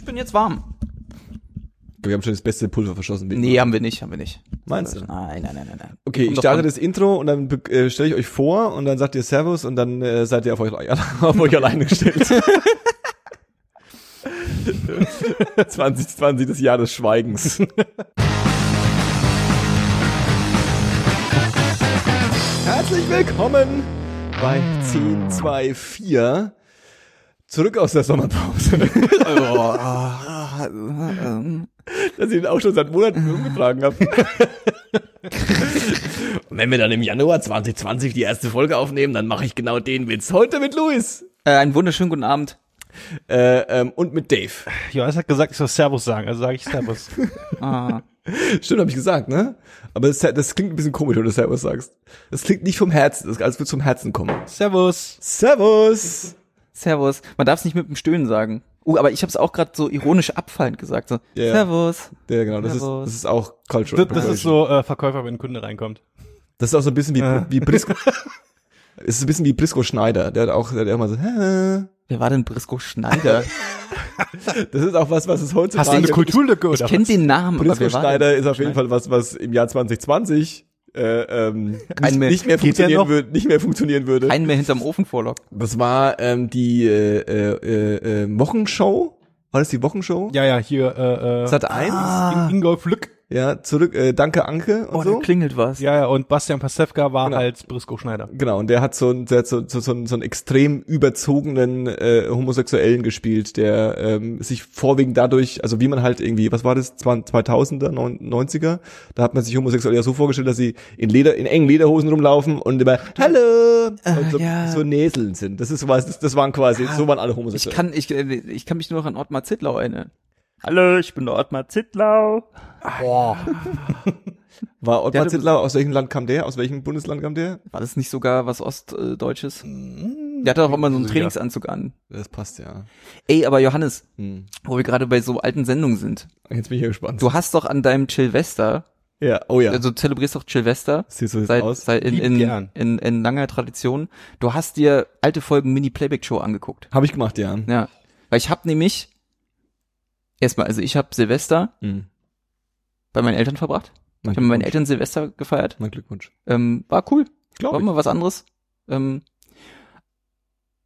Ich bin jetzt warm. Wir haben schon das beste Pulver verschossen. Nee, haben wir nicht, haben wir nicht. Meinst du? Nein, nein, nein, nein, nein. Okay, ich starte das Intro und dann äh, stelle ich euch vor und dann sagt ihr Servus und dann äh, seid ihr auf euch, auf euch alleine gestellt. 2020, das Jahr des Schweigens. Herzlich willkommen bei 10, 2, 4. Zurück aus der Sommerpause. dass ich den auch schon seit Monaten umgetragen habe. Und wenn wir dann im Januar 2020 die erste Folge aufnehmen, dann mache ich genau den Witz. Heute mit Luis. Äh, einen wunderschönen guten Abend. Äh, ähm, und mit Dave. Johannes hat gesagt, ich soll Servus sagen, also sage ich Servus. Ah. Stimmt, habe ich gesagt, ne? Aber das, das klingt ein bisschen komisch, wenn du Servus sagst. Das klingt nicht vom Herzen, das als würde zum Herzen kommen. Servus. Servus! Servus. Man darf es nicht mit dem Stöhnen sagen. Uh, aber ich habe es auch gerade so ironisch abfallend gesagt. So, Ja. Servus. Ja, genau, das ist, Servus. das ist auch Cultural Das, das ist so äh, Verkäufer, wenn ein Kunde reinkommt. Das ist auch so ein bisschen wie, Äh. wie Brisco. es ist ein bisschen wie Brisco Schneider, der hat auch, der hat mal so, Hä? Wer war denn Brisco Schneider? das ist auch was, was es heutzutage Hast du eine Kulturlücke oder Ich kenne was? den Namen, aber Brisco Schneider denn? ist auf jeden Fall was, was im Jahr 2020 äh, ähm, nicht, mehr. nicht mehr funktionieren noch? würde, nicht mehr funktionieren würde. Keinen mehr hinterm Ofen vorlockt. Das war ähm, die äh, äh, äh, Wochenshow. War das die Wochenshow? Ja, ja, hier, äh, äh, Sat 1. Ah. In- Ingolf Lück. Ja, zurück, äh, danke Anke und Oh, so. da klingelt was. Ja, ja, und Bastian Pastewka war Genau. halt Brisco Schneider. Genau, und der hat so, einen- der hat so, so, so, einen- so einen extrem überzogenen äh, Homosexuellen gespielt, der ähm, sich vorwiegend dadurch, also wie man halt irgendwie, was war das, 2000er, 90er, da hat man sich Homosexuelle ja so vorgestellt, dass sie in Leder, in engen Lederhosen rumlaufen und immer Hallo und so, ja. so Näseln sind. Das ist was, das, das waren quasi, so waren alle Ich Homosexuelle. kann, ich, äh, ich kann mich nur noch an Ottmar Zittlau erinnern. Hallo, ich bin der Ottmar Zittlau. Boah. War Ottmar hatte- Zittlau, aus welchem Land kam der? Aus welchem Bundesland kam der? War das nicht sogar was Ostdeutsches? Der hatte auch immer so einen. Trainingsanzug an. Das passt ja. Ey, aber Johannes, Hm. wo wir gerade bei so alten Sendungen sind. Jetzt bin ich ja gespannt. Du hast doch an deinem Chilvester, ja, oh ja. also du zelebrierst doch Chilvester Sieht so jetzt seit, aus. seit in, in, gern. in, in langer Tradition. Du hast dir alte Folgen Mini-Playback-Show angeguckt. Habe ich gemacht, ja. Ja. Weil ich hab nämlich, erstmal, also ich habe Silvester Hm. bei meinen Eltern verbracht. Mein Ich habe mit meinen. Eltern Silvester gefeiert. Mein Glückwunsch. Ähm, war cool. Glaub War ich. mal was anderes. Ähm,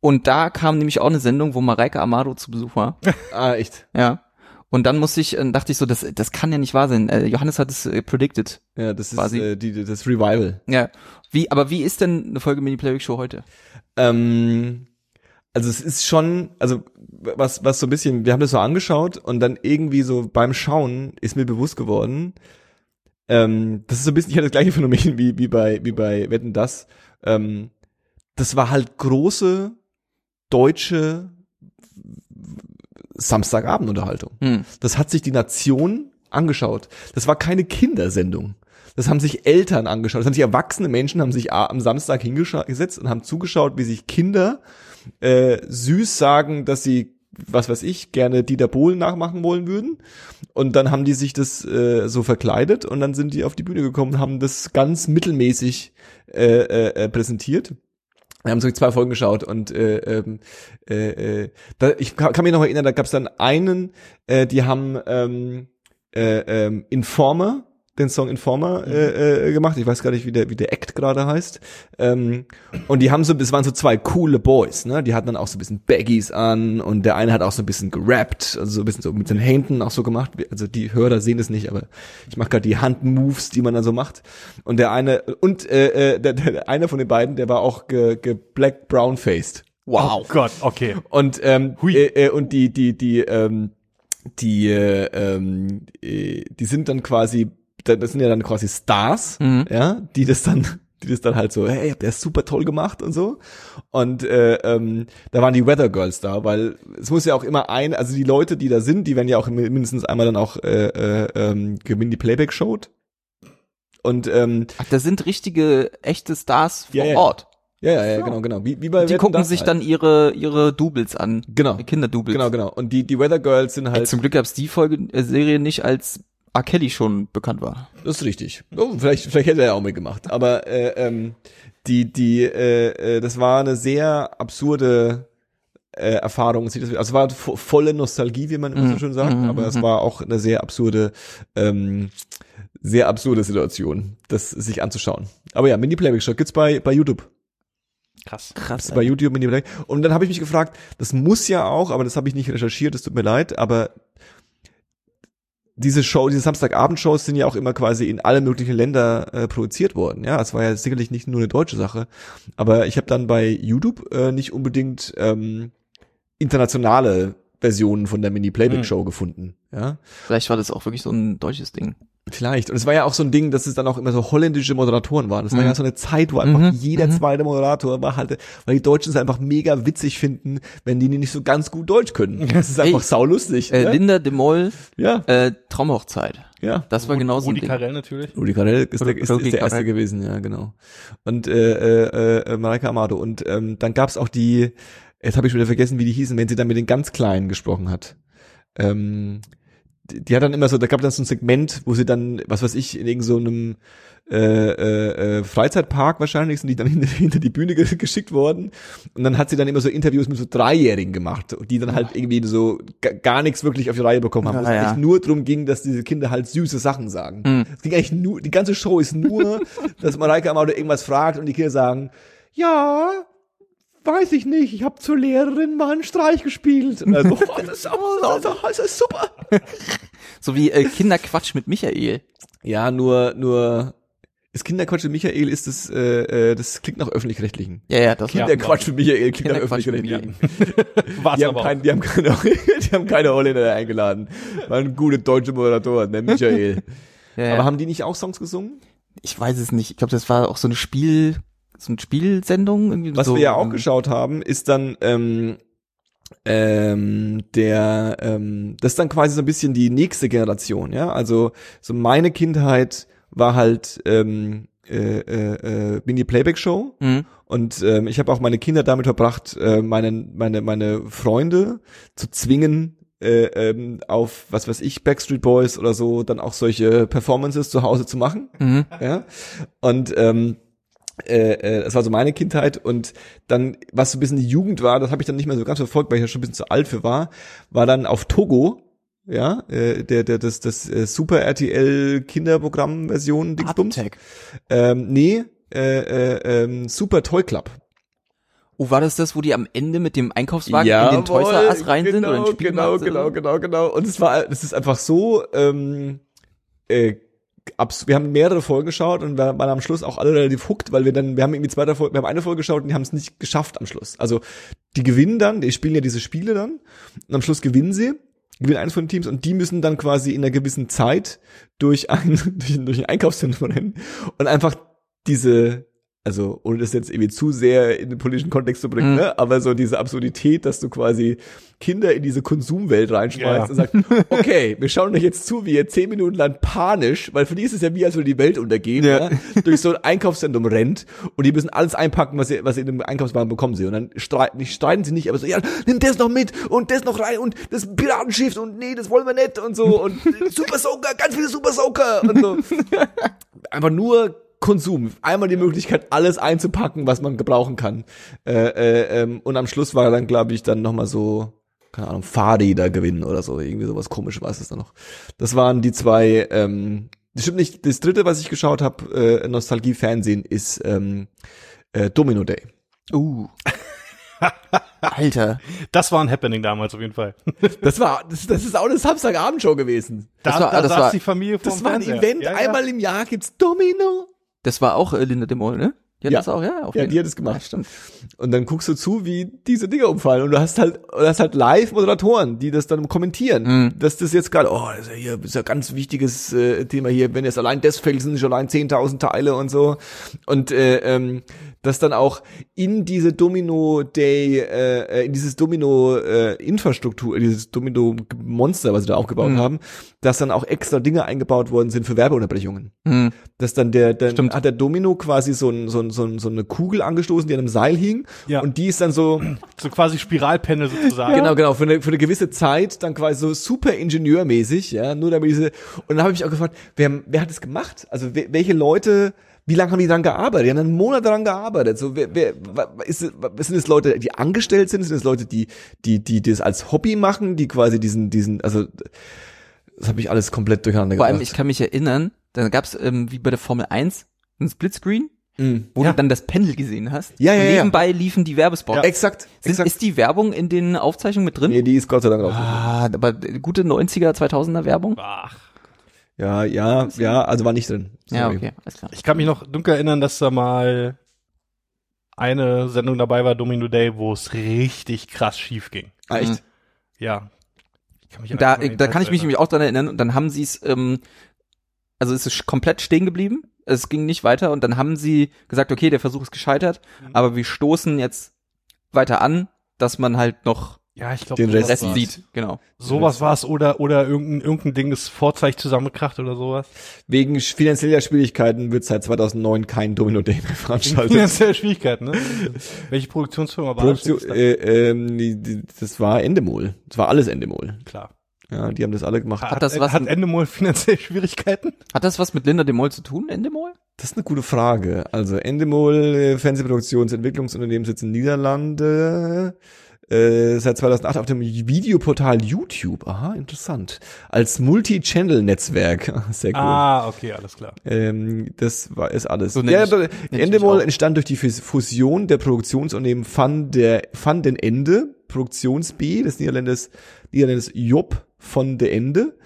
und da kam nämlich auch eine Sendung, wo Mareike Amado zu Besuch war. Ah, echt. Ja. Und dann musste ich, dachte ich so, das, das kann ja nicht wahr sein. Äh, Johannes hat es äh, predicted. Ja, das ist Quasi. äh, die- das Revival. Ja. Wie, aber wie ist denn eine Folge Mini Playback Show heute? Ähm, also es ist schon, also was, was so ein bisschen, wir haben das so angeschaut und dann irgendwie so beim Schauen ist mir bewusst geworden, ähm, das ist so ein bisschen ich hatte das gleiche Phänomen wie, wie bei, wie bei Wetten das. Ähm, das war halt große deutsche Samstagabendunterhaltung. Hm. Das hat sich die Nation angeschaut. Das war keine Kindersendung. Das haben sich Eltern angeschaut. Das haben sich erwachsene Menschen haben sich am Samstag hingesetzt und haben zugeschaut, wie sich Kinder äh, süß sagen, dass sie was weiß ich, gerne Dieter Bohlen nachmachen wollen würden. Und dann haben die sich das äh, so verkleidet und dann sind die auf die Bühne gekommen und haben das ganz mittelmäßig äh, äh, äh, präsentiert. Wir haben so zwei Folgen geschaut und äh, ähm, äh, äh, da, ich kann, mich noch erinnern, da gab es dann einen, äh, die haben ähm, äh, ähm, Informer, den Song Informer äh, äh, gemacht. Ich weiß gar nicht, wie der wie der Act gerade heißt. Ähm, und die haben so, es waren so zwei coole Boys, ne? Die hatten dann auch so ein bisschen Baggies an und der eine hat auch so ein bisschen gerappt, also so ein bisschen so mit den Händen auch so gemacht. Also die Hörer sehen es nicht, aber ich mache gerade die Handmoves, die man dann so macht. Und der eine und äh, äh, der, der eine von den beiden, der war auch ge, ge black brown faced. Oh Gott, okay. Und ähm, Hui. äh, äh, und die die die ähm, die äh, ähm, äh, die sind dann quasi das sind ja dann quasi Stars, Mhm. ja, die das dann die das dann halt so, hey, habt ihr das super toll gemacht und so. Und äh, ähm, da waren die Weather Girls da, weil es muss ja auch immer ein, also die Leute, die da sind, die werden ja auch mindestens einmal dann auch äh, äh, ähm, gewinnen die Playback Show. Und ähm, Ach, da sind richtige, echte Stars vor Ja, ja. Ort. ja, ja, ja, genau, genau. Wie, wie bei Die Wetten, gucken sich halt. dann ihre, ihre Doubles an. genau, Kinderdoubles. genau, genau. Und die die Weather Girls sind Ey, halt zum Glück gab's die Folge, äh, Serie nicht, als R. Kelly schon bekannt war. Das ist richtig. Oh, vielleicht, vielleicht hätte er ja auch mitgemacht. Aber äh, ähm, die, die, äh, äh, das war eine sehr absurde äh, Erfahrung. Also es war vo- volle Nostalgie, wie man immer so Mhm. schön sagt, Mhm, aber es mhm. war auch eine sehr absurde, ähm, sehr absurde Situation, das sich anzuschauen. Aber ja, Mini-Playback-Show gibt's bei, bei YouTube. Krass. Krass. bei YouTube Mini Black. Und dann habe ich mich gefragt, das muss ja auch, aber das habe ich nicht recherchiert, das tut mir leid, aber diese Show, diese Samstagabendshows sind ja auch immer quasi in alle möglichen Länder äh, produziert worden. Ja, es war ja sicherlich nicht nur eine deutsche Sache, aber ich habe dann bei YouTube äh, nicht unbedingt ähm, internationale Versionen von der Mini Playback Show gefunden. Ja, Vielleicht war das auch wirklich so ein deutsches Ding. Vielleicht. Und es war ja auch so ein Ding, dass es dann auch immer so holländische Moderatoren waren. Das war Mhm. ja so eine Zeit, wo einfach Mhm. jeder Mhm. zweite Moderator war halt, weil die Deutschen es einfach mega witzig finden, wenn die nicht so ganz gut Deutsch können. Das ist einfach Ey, saulustig. Äh, ne? Linda de Mol, Ja, äh, Traumhochzeit. ja. Das war genau so ein Rudi Ding. Carell natürlich. Rudi Carell ist der, ist, ist der erste gewesen, ja, genau. Und äh, äh, äh, Mareike Amado. Und ähm, dann gab's auch die, jetzt habe ich schon wieder vergessen, wie die hießen, wenn sie dann mit den ganz Kleinen gesprochen hat. Ähm, die, hat dann immer so, da gab dann so ein Segment, wo sie dann, was weiß ich, in irgendeinem so äh, äh, äh, Freizeitpark wahrscheinlich sind die dann hinter, hinter die Bühne ge geschickt worden und dann hat sie dann immer so Interviews mit so Dreijährigen gemacht, die dann halt irgendwie so ga- gar nichts wirklich auf die Reihe bekommen haben, wo es Ja, ja. eigentlich nur drum ging, dass diese Kinder halt süße Sachen sagen. Hm. Es ging eigentlich nur, die ganze Show ist nur, dass Mareike Amado irgendwas fragt und die Kinder sagen, ja, weiß ich nicht, ich habe zur Lehrerin mal einen Streich gespielt. Und also, oh, das, ist, aber- das ist super. So wie äh, Kinderquatsch mit Michael. Ja, nur, nur, ist Kinderquatsch mit Michael, ist das, äh, äh, das klingt nach öffentlich-rechtlichen. Ja, ja, das Ja. Kinderquatsch mit Michael klingt nach öffentlich-rechtlichen. War's Die haben, kein, die, haben keine, die haben keine Holländer eingeladen. Waren gute deutsche Moderatoren, der Michael. ja, ja. Aber haben die nicht auch Songs gesungen? ich weiß es nicht. Ich glaube, das war auch so eine Spiel, so eine Spielsendung. Irgendwie Was so, wir ja auch geschaut haben, ist dann ähm, ähm, der, ähm, das ist dann quasi so ein bisschen die nächste Generation, ja. Also so meine Kindheit war halt ähm, äh, äh, äh, Mini-Playback-Show Mhm. und ähm, ich habe auch meine Kinder damit verbracht, äh, meine, meine, meine Freunde zu zwingen, äh, ähm, auf, was weiß ich, Backstreet Boys oder so, dann auch solche Performances zu Hause zu machen Mhm. ja. Und ähm, äh, äh, das war so meine Kindheit und dann, was so ein bisschen die Jugend war, das habe ich dann nicht mehr so ganz verfolgt, weil ich ja schon ein bisschen zu alt für war, war dann auf Togo, ja, äh, der, der, das, das äh, Super RTL Kinderprogramm Version Dingsbums. Ähm, nee, äh, äh, ähm, Super Toy Club. Oh, war das das, wo die am Ende mit dem Einkaufswagen in den Toys R Us rein sind oder in den genau, genau, sind? genau, genau. Und es war, das ist einfach so, ähm, äh, abs wir haben mehrere Folgen geschaut und wir waren am Schluss auch alle relativ hooked, weil wir dann, wir haben irgendwie zwei Folge, wir haben eine Folge geschaut und die haben es nicht geschafft am Schluss. Also die gewinnen dann, die spielen ja diese Spiele dann und am Schluss gewinnen sie, gewinnen eines von den Teams und die müssen dann quasi in einer gewissen Zeit durch ein, durch, durch ein Einkaufszentrum rennen und einfach diese also ohne das jetzt irgendwie zu sehr in den politischen Kontext zu bringen, Mhm. ne? aber so diese Absurdität, dass du quasi Kinder in diese Konsumwelt reinschmeißt Ja. und sagst, okay, wir schauen euch jetzt zu, wie ihr zehn Minuten lang panisch, weil für die ist es ja wie, als würde die Welt untergehen, Ja. ja. durch so ein Einkaufszentrum rennt und die müssen alles einpacken, was sie, was sie in dem Einkaufswagen bekommen sie und dann streiten, nicht streiten sie nicht, aber so, ja, nimm das noch mit und das noch rein und das Piratenschiff und nee, das wollen wir nicht und so und Super Soaker, ganz viele Super Soaker und so. Einfach nur Konsum. Einmal die Möglichkeit, alles einzupacken, was man gebrauchen kann. Äh, äh, ähm, und am Schluss war dann, glaube ich, dann nochmal so, keine Ahnung, Fahrräder gewinnen oder so. Irgendwie sowas komisch war es dann noch. Das waren die zwei, ähm, das stimmt nicht, das dritte, was ich geschaut habe, äh, Nostalgie-Fernsehen, ist ähm, äh, Domino Day. Uh. Alter. Das war ein Happening damals auf jeden Fall. Das war, das, das ist auch eine Samstagabendshow gewesen. Das Da, war- da das saß war- die Familie vom Das war ein Fernseher. Event, Ja, ja. einmal im Jahr gibt's Domino. Das war auch äh, Linda de Mol, ne? Die hat Ja. das auch, ja? Ja, die hat es gemacht. Ja, stimmt. Und dann guckst du zu, wie diese Dinger umfallen. Und du hast halt, du hast halt Live-Moderatoren, die das dann kommentieren. Mhm. Dass das jetzt gerade, oh, das ist ja hier, ist ja ein ganz wichtiges äh, Thema hier, wenn jetzt allein das fällt, sind schon allein 10.000 Teile und so. Und äh, ähm, dass dann auch in diese Domino Day, äh, äh, in dieses Domino äh, Infrastruktur, dieses Domino Monster, was sie da aufgebaut Mhm. haben, dass dann auch extra Dinge eingebaut worden sind für Werbeunterbrechungen Hm. dass dann der, dann Stimmt. hat der Domino quasi so, ein, so, ein, so, so eine Kugel angestoßen, die an einem Seil hing. Ja. Und die ist dann so, So quasi Spiralpenne sozusagen. genau, genau, für eine, für eine gewisse Zeit dann quasi so super ingenieurmäßig, ja, nur damit diese, und dann habe ich mich auch gefragt, wer, wer hat das gemacht? Also wer, welche Leute Wie lange haben die dran gearbeitet? Die haben dann Monate dran gearbeitet. So, wer, wer, ist, es- sind es Leute, die angestellt sind? Sind es Leute, die, die, die, die das als Hobby machen, die quasi diesen, diesen, also, das habe ich alles komplett durcheinander Vor allem, gebracht. ich kann mich erinnern, da gab's ähm, wie bei der Formel 1 ein Splitscreen, Mhm. wo Ja. du dann das Pendel gesehen hast. Ja, ja, und ja. nebenbei liefen die Werbespots. Exakt, Sind, exakt. ist die Werbung in den Aufzeichnungen mit drin? nee, die ist Gott sei Dank raus. Ah, aber gute 90er, 2000er Werbung? Ach. Ja, ja, ja, also war nicht drin. Ja, Sorry. okay, alles klar. Ich kann mich noch dunkel erinnern, dass da mal eine Sendung dabei war, Domino Day, wo es richtig krass schief ging. Ah, echt? Mhm. Ja. Ich kann mich Da, da kann ich mich nämlich auch dran erinnern und dann haben sie es, ähm, also es ist komplett stehen geblieben, es ging nicht weiter und dann haben sie gesagt, okay, der Versuch ist gescheitert, Mhm. aber wir stoßen jetzt weiter an, dass man halt noch Ja, ich glaube, Den Rest Rest sieht, genau. Sowas war es oder, oder irgendein, irgendein Ding ist Vorzeichen zusammengekracht oder sowas. Wegen finanzieller Schwierigkeiten wird seit 2009 kein Domino Day mehr veranstaltet. Finanzielle Schwierigkeiten, ne? Welche Produktionsfirma war Produktion, das? äh, die, das war Endemol. Das war alles Endemol. Klar. Ja, die haben das alle gemacht. Hat, das was hat mit- Endemol finanzielle Schwierigkeiten? Hat das was mit Linda de Mol zu tun, Endemol? Das ist eine gute Frage. Also Endemol, äh, Fernsehproduktionsentwicklungsunternehmen sitzt in Niederlande. Äh, seit 2008 auf dem Videoportal YouTube. Aha, interessant. Als Multi-Channel-Netzwerk. Sehr cool. Ah, okay, alles klar. Ähm, das war ist alles. So ja, ich- Endemol entstand durch die Fus- Fusion der Produktionsunternehmen Van der Van den Ende, Produktions B, des Niederlandes Niederlandes Job von de Ende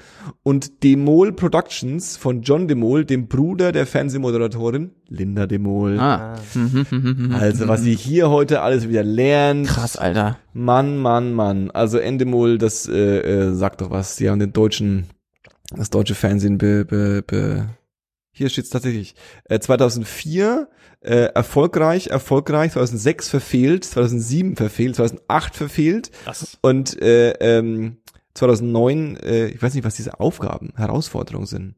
und Demol Productions von John Demol, dem Bruder der Fernsehmoderatorin Linda Demol. Ah. Mhm, Also, was sie hier heute alles wieder lernt. Krass, Alter. Mann, Mann, Mann. Also Endemol, das äh, äh, sagt doch was. Die haben den deutschen, das deutsche Fernsehen be, be, be hier steht's tatsächlich. Äh, 2004 äh, erfolgreich, erfolgreich, 2006 verfehlt, 2007 verfehlt, 2008 verfehlt Das, und äh, ähm, 2009, äh, ich weiß nicht, was diese Aufgaben, Herausforderungen sind,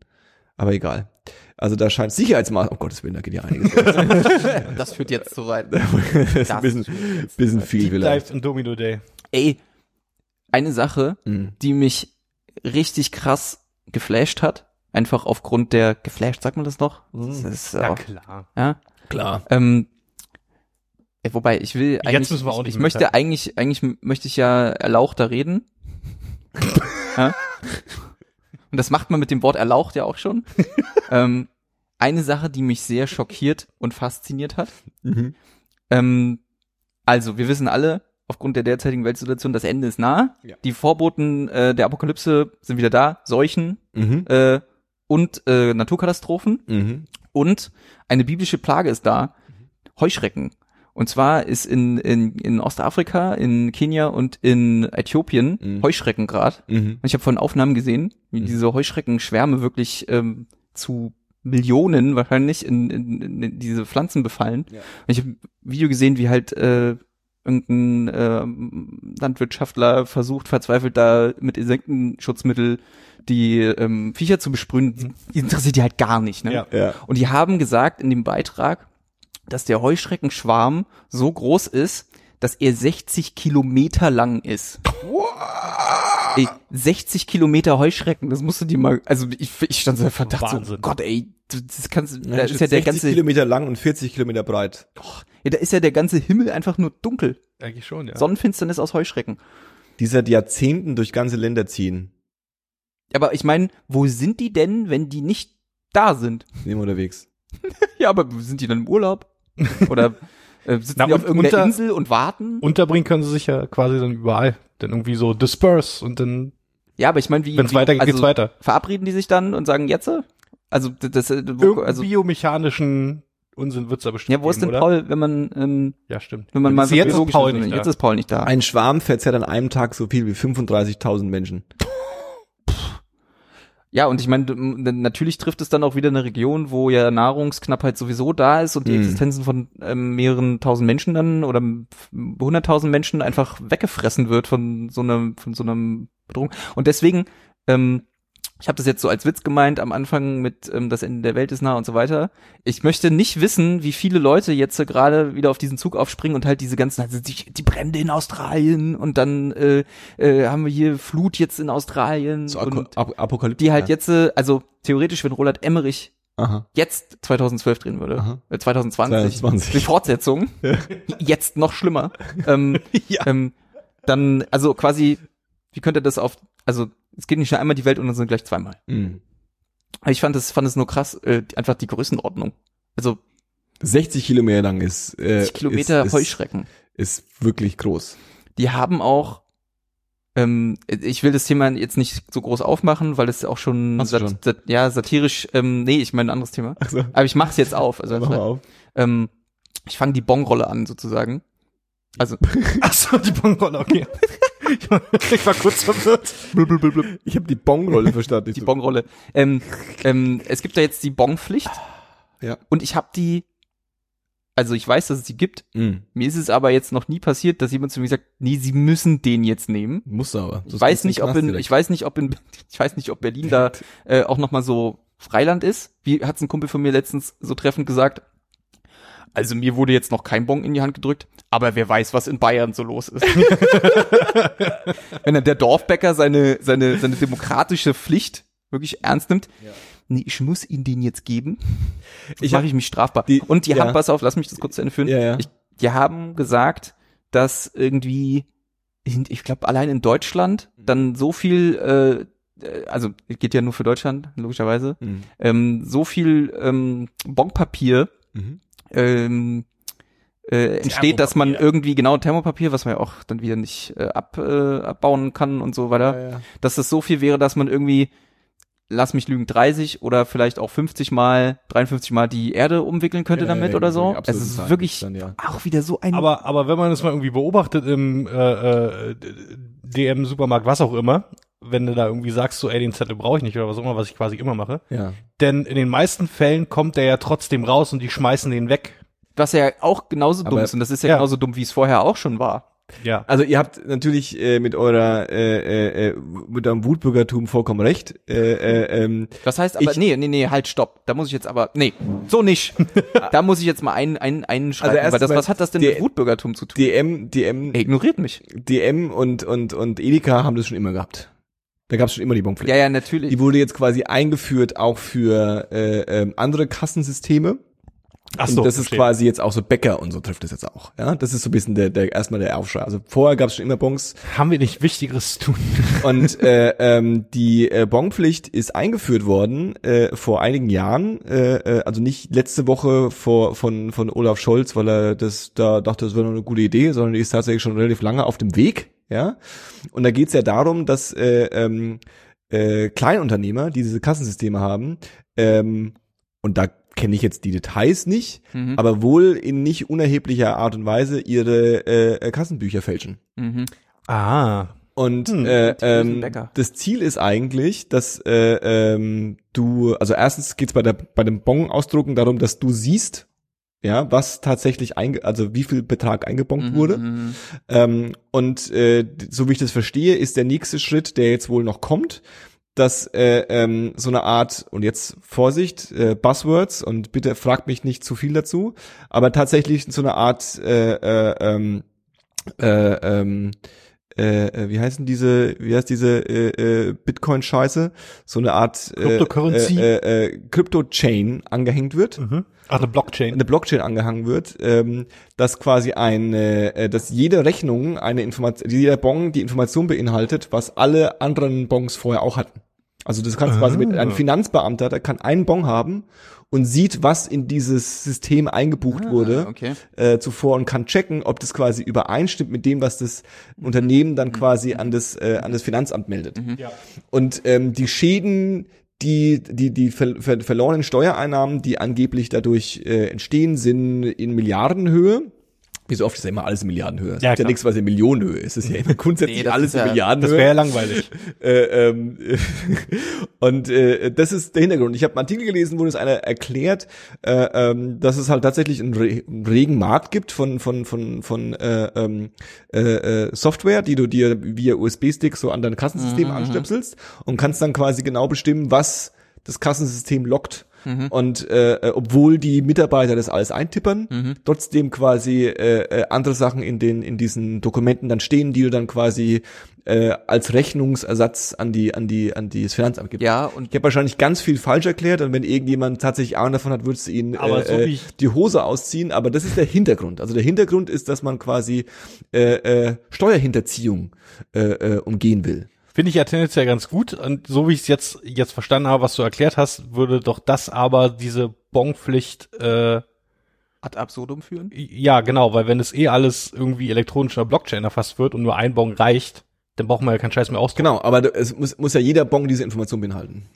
aber egal. Also da scheint Sicherheitsmaß, oh Gottes Willen, da geht ja einiges. Das führt jetzt zu weit. das ist ein bisschen, bisschen viel Deep vielleicht. Dive in Domino Day. Ey, eine Sache, Mhm. die mich richtig krass geflasht hat, einfach aufgrund der, geflasht, sagt man das noch? Das ist, Ja, auch, klar. ja. Klar. Ähm, äh, wobei, ich will Jetzt eigentlich, müssen wir auch ich, nicht ich möchte eigentlich, eigentlich möchte ich ja erlauchter reden. Ja? Und das macht man mit dem Wort erlaucht ja auch schon. ähm, eine Sache, die mich sehr schockiert und fasziniert hat. Mhm. Ähm, also, wir wissen alle, aufgrund der derzeitigen Weltsituation, das Ende ist nah. Ja. Die Vorboten äh, der Apokalypse sind wieder da. Seuchen Mhm. äh, und äh, Naturkatastrophen. Mhm. Und eine biblische Plage ist da. Heuschrecken. Und zwar ist in, in, in Ostafrika, in Kenia und in Äthiopien Mhm. Heuschrecken grad. Mhm. Und ich habe von Aufnahmen gesehen, wie Mhm. diese Heuschreckenschwärme wirklich ähm, zu Millionen wahrscheinlich in, in, in diese Pflanzen befallen. Ja. Und ich habe ein Video gesehen, wie halt äh, irgendein ähm, Landwirtschaftler versucht, verzweifelt da mit Insektenschutzmittel die ähm, Viecher zu besprühen. Die interessiert die halt gar nicht. Ne? Ja. Ja. Und die haben gesagt in dem Beitrag, dass der Heuschreckenschwarm so groß ist, dass er 60 Kilometer lang ist. Ey, 60 Kilometer Heuschrecken, das musst du dir mal, also ich, ich stand so im Verdacht, so, Wahnsinn. Gott ey, du- das kannst, da ist ja der ganze, Kilometer lang und 40 Kilometer breit. ja, da ist ja der ganze Himmel einfach nur dunkel. Eigentlich schon, ja. Sonnenfinsternis aus Heuschrecken. Die seit Jahrzehnten durch ganze Länder ziehen. Aber ich meine, wo sind die denn, wenn die nicht da sind? Nehmen unterwegs. Ja, aber sind die dann im Urlaub? Oder äh, sitzen Na, die auf irgendeiner unter- Insel und warten? Unterbringen können sie sich ja quasi dann überall. Dann irgendwie so disperse und dann, Ja, aber ich meine, wie, wenn es weitergeht, also, geht's weiter. Verabreden die sich dann und sagen jetzt? Also das, äh, wo, also biomechanischen Unsinn wird's da bestimmt ja, wo ist denn oder? Paul, wenn man ähm, Ja, stimmt. wenn man mal jetzt ist Paul nicht jetzt da. ist Paul nicht da. Ein Schwarm verzehrt an einem Tag so viel wie 35.000 Menschen. Ja, und ich meine, natürlich trifft es dann auch wieder eine Region, wo ja Nahrungsknappheit sowieso da ist und die Mhm. Existenzen von ähm, mehreren tausend Menschen dann oder hunderttausend Menschen einfach weggefressen wird von so einer von so einer Bedrohung. Und deswegen, ähm, ich habe das jetzt so als Witz gemeint am Anfang mit ähm, das Ende der Welt ist nah und so weiter. Ich möchte nicht wissen, wie viele Leute jetzt äh, gerade wieder auf diesen Zug aufspringen und halt diese ganzen, also die, die Brände in Australien und dann äh, äh, haben wir hier Flut jetzt in Australien So und Ap Apokalypse. die halt jetzt, äh, also theoretisch, wenn Roland Emmerich Aha. jetzt 2012 drehen würde, Aha. äh, 2020, 2020. die Fortsetzung, jetzt noch schlimmer, ähm, Ja. ähm, dann, also quasi, wie könnte das auf, also es geht nicht nur einmal die Welt und dann sind gleich zweimal. Mhm. Ich fand es, fand es nur krass, äh, einfach die Größenordnung. Also 60 Kilometer lang ist, äh, 60 Kilometer ist, Heuschrecken. Ist, ist wirklich groß. Die haben auch, ähm, ich will das Thema jetzt nicht so groß aufmachen, weil es auch schon, sat schon? Sat ja satirisch, ähm, nee, ich meine ein anderes Thema. Also, Aber ich mach's jetzt auf. Also mach mal auf. ähm, ich fange die Bongrolle an sozusagen. Also Ach so, die Bonrolle, okay. ich, war, kurz verwirrt. Ich habe die Bongrolle verstanden. die Bongrolle. Ähm, ähm, es gibt da jetzt die Bongpflicht Ja. und ich habe die, also ich weiß, dass es die gibt. Mhm. Mir ist es aber jetzt noch nie passiert, dass jemand zu mir sagt, nee, sie müssen den jetzt nehmen. Muss aber. Ich weiß nicht, ob in, ich weiß nicht, ob in, ich weiß nicht, ob Berlin da äh, auch noch mal so Freiland ist. Wie hat's ein Kumpel von mir letztens so treffend gesagt? Also mir wurde jetzt noch kein Bon in die Hand gedrückt, aber wer weiß, was in Bayern so los ist. Wenn dann der Dorfbäcker seine seine seine demokratische Pflicht wirklich ernst nimmt. Nee, ich muss ihnen den jetzt geben. Ich Ich mache ich mich strafbar. die- Und die ja. haben, pass auf, lass mich das kurz zu Ende führen. Ja, ja. Ich, die haben gesagt, dass irgendwie, ich glaube, allein in Deutschland dann so viel, äh, also geht ja nur für Deutschland, logischerweise, Mhm. ähm, so viel ähm, Bonpapier Mhm. Ähm, äh, entsteht, dass man irgendwie genau Thermopapier, was man ja auch dann wieder nicht äh, ab, äh, abbauen kann und so weiter, Ja, ja. dass das so viel wäre, dass man irgendwie, lass mich lügen, 30 oder vielleicht auch 50 mal, 53 mal die Erde umwickeln könnte Ja, damit ja, oder so. die Es ist wirklich dann, ja. auch wieder so ein Aber, aber wenn man es mal irgendwie beobachtet im äh, äh, DM, Supermarkt, was auch immer, wenn du da irgendwie sagst, so, ey, den Zettel brauche ich nicht oder was auch immer, was ich quasi immer mache. Ja. Denn in den meisten Fällen kommt der ja trotzdem raus und die schmeißen den weg. Was ja auch genauso dumm Aber- ist. Und das ist ja, Ja. genauso dumm, wie es vorher auch schon war. Ja. Also ihr habt natürlich äh, mit eurer äh, äh, äh, mit eurem Wutbürgertum vollkommen recht. Äh, äh, ähm, Das heißt aber, Ich- nee, nee, nee, halt, stopp. Da muss ich jetzt aber, nee, so nicht. da muss ich jetzt mal einen, einen, einen schreiben. Also erst weil das, was hat das denn die- mit Wutbürgertum zu tun? DM, DM, Er ignoriert mich. DM und und und Edeka haben das schon immer gehabt. Da gab es schon immer die Bonpflicht. Ja, ja, natürlich. Die wurde jetzt quasi eingeführt auch für äh, ähm, andere Kassensysteme. Ach und so, das ist verstehe. quasi jetzt auch so Bäcker und so trifft es jetzt auch. Ja, das ist so ein bisschen der, der erstmal der Aufschrei. Also vorher gab es schon immer Bons Haben wir nicht Wichtigeres zu tun? und äh, ähm, die äh, Bonpflicht ist eingeführt worden äh, vor einigen Jahren, äh, äh, also nicht letzte Woche vor von von Olaf Scholz, weil er das da dachte, das wäre noch eine gute Idee, sondern die ist tatsächlich schon relativ lange auf dem Weg. Ja, und da geht's ja darum, dass äh, ähm, äh, Kleinunternehmer, die diese Kassensysteme haben, ähm, und da kenne ich jetzt die Details nicht, Mhm. aber wohl in nicht unerheblicher Art und Weise ihre äh, Kassenbücher fälschen. Mhm. Ah. Und Hm, äh, ähm, das Ziel ist eigentlich, dass äh, ähm, du, also erstens geht's bei der bei dem Bon ausdrucken darum, dass du siehst, ja, was tatsächlich einge also wie viel Betrag eingebongt Mhm, wurde. mhm. Ähm, und äh, so wie ich das verstehe, ist der nächste Schritt, der jetzt wohl noch kommt, dass äh, ähm, so eine Art, und jetzt Vorsicht, äh, Buzzwords, und bitte fragt mich nicht zu viel dazu, aber tatsächlich so eine Art äh, äh, ähm, äh, ähm, äh, äh, wie heißen diese, wie heißt diese äh, äh, Bitcoin-Scheiße? So eine Art äh, Cryptocurrency? äh, äh, äh, Crypto-Chain angehängt wird Mhm. Ach, eine Blockchain. eine Blockchain angehangen wird, ähm, dass quasi eine, äh, dass jede Rechnung eine Information, jeder Bon die Information beinhaltet, was alle anderen Bons vorher auch hatten. Also das kannst du quasi mit Ah. einem Finanzbeamter, der kann einen Bon haben und sieht, was in dieses System eingebucht wurde Ah, okay. äh, zuvor und kann checken, ob das quasi übereinstimmt mit dem, was das Unternehmen dann quasi an das äh, an das Finanzamt meldet. Ja. Und ähm, die Schäden, die, die, die ver ver verlorenen Steuereinnahmen, die angeblich dadurch äh, entstehen, sind in Milliardenhöhe. Wie so oft ist ja immer alles in Milliardenhöhe. Es Ja, gibt ja nichts, was in Millionenhöhe ist. Es ist ja immer grundsätzlich Nee, das alles ist in ja- Das Milliardenhöhe. wäre ja langweilig. Äh, ähm, und äh, das ist der Hintergrund. Ich habe einen Artikel gelesen, wo das einer erklärt, äh, ähm, dass es halt tatsächlich einen, re einen regen Markt gibt von von von von äh, ähm, äh, äh, Software, die du dir via USB-Stick so an dein Kassensystem Mhm, anstöpselst und kannst dann quasi genau bestimmen, was das Kassensystem lockt. Mhm. Und äh, äh, obwohl die Mitarbeiter das alles eintippern, Mhm. trotzdem quasi äh, äh, andere Sachen in den in diesen Dokumenten dann stehen, die du dann quasi äh, als Rechnungsersatz an die an die an die das Finanzamt gibst. Ja, und Ich habe wahrscheinlich ganz viel falsch erklärt und wenn irgendjemand tatsächlich Ahnung davon hat, würdest du ihn Aber so äh, äh, die Hose ausziehen. Aber das ist der Hintergrund. Also der Hintergrund ist, dass man quasi äh, äh, Steuerhinterziehung äh, äh, umgehen will. Finde ich ja tendenziell ganz gut. Und so wie ich es jetzt, jetzt verstanden habe, was du erklärt hast, würde doch das aber diese Bonpflicht, äh, ad absurdum führen. ja genau, weil wenn es eh alles irgendwie elektronisch in der Blockchain erfasst wird und nur ein Bon reicht, dann braucht man ja keinen Scheiß mehr ausdrucken. Genau, aber es muss, muss ja jeder Bon diese Information beinhalten.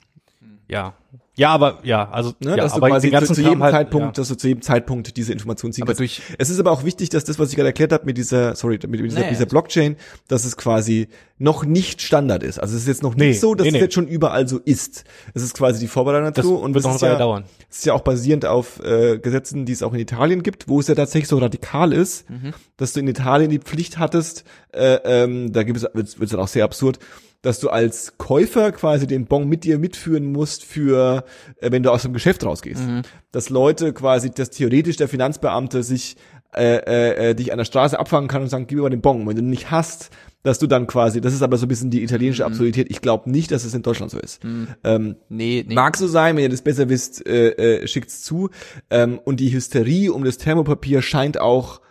Ja. Ja, aber, ja, also, Ne? ja, dass du aber quasi zu, zu jedem halt, Zeitpunkt, ja. dass du zu jedem Zeitpunkt diese Information ziehen Aber kannst. durch Es ist aber auch wichtig, dass das, was ich gerade erklärt habe mit dieser, sorry, mit dieser, Nee. dieser Blockchain, dass es quasi noch nicht Standard ist. Also es ist jetzt noch Nee, nicht so, dass nee, es jetzt schon überall so ist. Es ist quasi die Vorbereitung Das dazu und wird das noch ist ja, dauern. es ist ja auch basierend auf äh, Gesetzen, die es auch in Italien gibt, wo es ja tatsächlich so radikal ist, Mhm. dass du in Italien die Pflicht hattest, äh, ähm, da gibt es wird's, wird's dann auch sehr absurd, dass du als Käufer quasi den Bon mit dir mitführen musst für, äh, wenn du aus dem Geschäft rausgehst. Dass Leute quasi, dass theoretisch der Finanzbeamte sich äh, äh, äh, dich an der Straße abfangen kann und sagen, gib mir mal den Bon. Wenn du nicht hast, dass du dann quasi, das ist aber so ein bisschen die italienische Absurdität. Ich glaube nicht, dass es in Deutschland so ist. Ähm, nee, nee. Mag so sein, wenn ihr das besser wisst, äh, äh, schickt's zu. Ähm, und die Hysterie um das Thermopapier scheint auch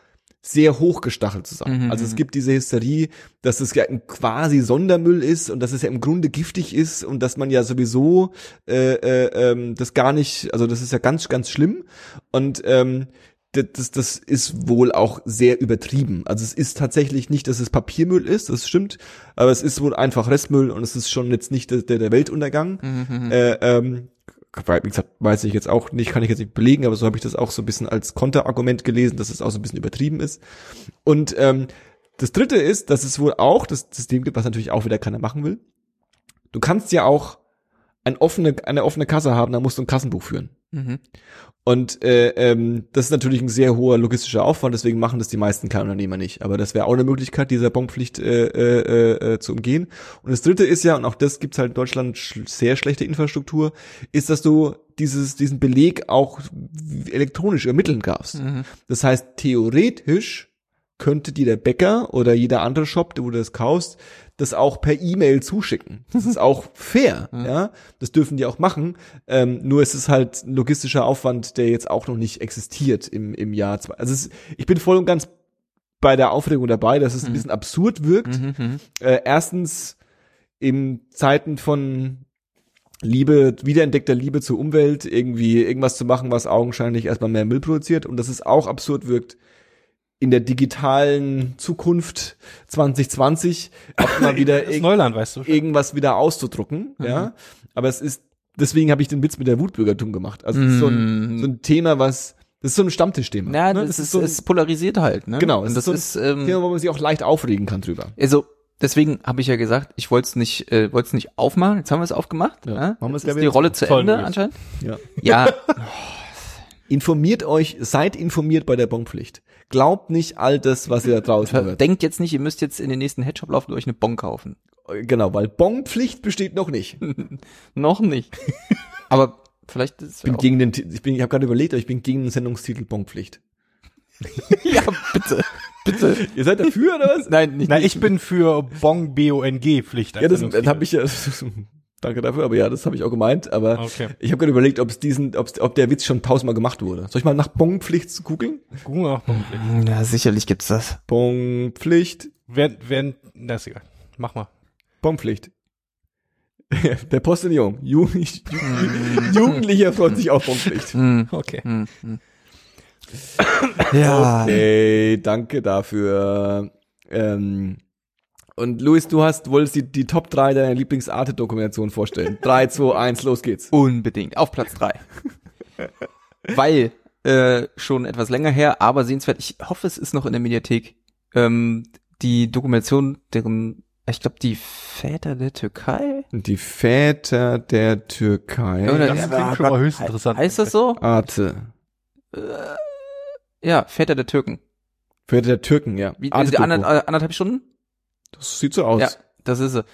sehr hochgestachelt zu sein. Mhm, Also es gibt diese Hysterie, dass es ja ein quasi Sondermüll ist und dass es ja im Grunde giftig ist und dass man ja sowieso äh, äh, ähm, das gar nicht, also das ist ja ganz, ganz schlimm. Und ähm, das, das, das ist wohl auch sehr übertrieben. Also es ist tatsächlich nicht, dass es Papiermüll ist, das stimmt, aber es ist wohl einfach Restmüll und es ist schon jetzt nicht der, der Weltuntergang. Mhm, Äh, ähm, wie gesagt, weiß ich jetzt auch nicht, kann ich jetzt nicht belegen, aber so habe ich das auch so ein bisschen als Konterargument gelesen, dass es auch so ein bisschen übertrieben ist. Und ähm, das dritte ist, dass es wohl auch das System gibt, was natürlich auch wieder keiner machen will. Du kannst ja auch ein offene, eine offene Kasse haben, da musst du ein Kassenbuch führen. Mhm. Und äh, ähm, das ist natürlich ein sehr hoher logistischer Aufwand, deswegen machen das die meisten Kleinunternehmer nicht. Aber das wäre auch eine Möglichkeit, dieser Bonpflicht äh, äh, äh, zu umgehen. Und das Dritte ist ja, und auch das gibt's halt in Deutschland sch sehr schlechte Infrastruktur, ist, dass du dieses diesen Beleg auch elektronisch ermitteln darfst. Mhm. Das heißt, theoretisch könnte dir der Bäcker oder jeder andere Shop, wo du das kaufst, das auch per E-Mail zuschicken. Das ist auch fair, ja. Das dürfen die auch machen. Ähm, nur ist es halt ein logistischer Aufwand, der jetzt auch noch nicht existiert im, im Jahr. zwei- Also es, ich bin voll und ganz bei der Aufregung dabei, dass es ein bisschen absurd wirkt. Mhm. Mhm. Äh, erstens in Zeiten von Liebe, wiederentdeckter Liebe zur Umwelt, irgendwie irgendwas zu machen, was augenscheinlich erstmal mehr Müll produziert und dass es auch absurd wirkt, in der digitalen Zukunft 2020 auch mal wieder Das ist irg Neuland, weißt du. irgendwas wieder auszudrucken, ja. Aber es ist, deswegen habe ich den Witz mit der Wutbürgertum gemacht. Also ist so ein, Mhm. so ein Thema, was, das ist so ein Stammtischthema. Ja, ne? das, ist, so ein es polarisiert halt, ne? Genau, es das ist ist, so ein ähm, Thema, wo man sich auch leicht aufregen kann drüber. also deswegen habe ich ja gesagt, ich wollte es nicht, äh, wollte es nicht aufmachen. Jetzt haben wir es aufgemacht. Ja, Ja, machen Jetzt ist die. Rolle zu Ende Luis. anscheinend. Ja. Ja, Informiert euch, seid informiert bei der Bonpflicht. Glaubt nicht all das, was ihr da draußen hört. denkt jetzt nicht, ihr müsst jetzt in den nächsten Headshop laufen und euch eine Bon kaufen. Genau, weil Bonpflicht besteht noch nicht. Noch nicht. Aber vielleicht ist Ich bin gegen den, ich bin, ich habe gerade überlegt, aber ich bin gegen den Sendungstitel Bonpflicht. ja bitte, bitte. Ihr seid dafür oder was? Nein, nicht. Na, ich bin für Bong B-O-N-G Pflicht. Ja, das, das habe ich ja. Danke dafür, aber ja, das habe ich auch gemeint. Aber Okay. ich habe gerade überlegt, ob es diesen, ob's, ob der Witz schon tausendmal gemacht wurde. Soll ich mal nach Bonpflicht googeln? Gucken wir nach Bonpflicht. ja, sicherlich gibt's das. Bonpflicht, Wer, wer, na, ist egal. Mach mal. Bonpflicht. Der Postillon. Ju Jugendlicher freut sich auf Bonpflicht. Hm, Okay. hm, hm. Ja. Okay, danke dafür. Ähm, und Luis, du hast, wolltest die, die Top 3 deiner Lieblingsarte-Dokumentation vorstellen. 3, 2, 1, los geht's. Unbedingt. Auf Platz drei. Weil äh, schon etwas länger her, aber sehenswert. Ich hoffe, es ist noch in der Mediathek. Ähm, die Dokumentation, deren, ich glaube, die Väter der Türkei. Die Väter der Türkei. Oder- Das Ja, klingt aber- schon mal höchst interessant. Heißt das so? Arte. Ja, Väter der Türken. Väter der Türken, ja. Wie, Arte die ander, äh, anderthalb Stunden? Das sieht so aus. Ja, das ist sie.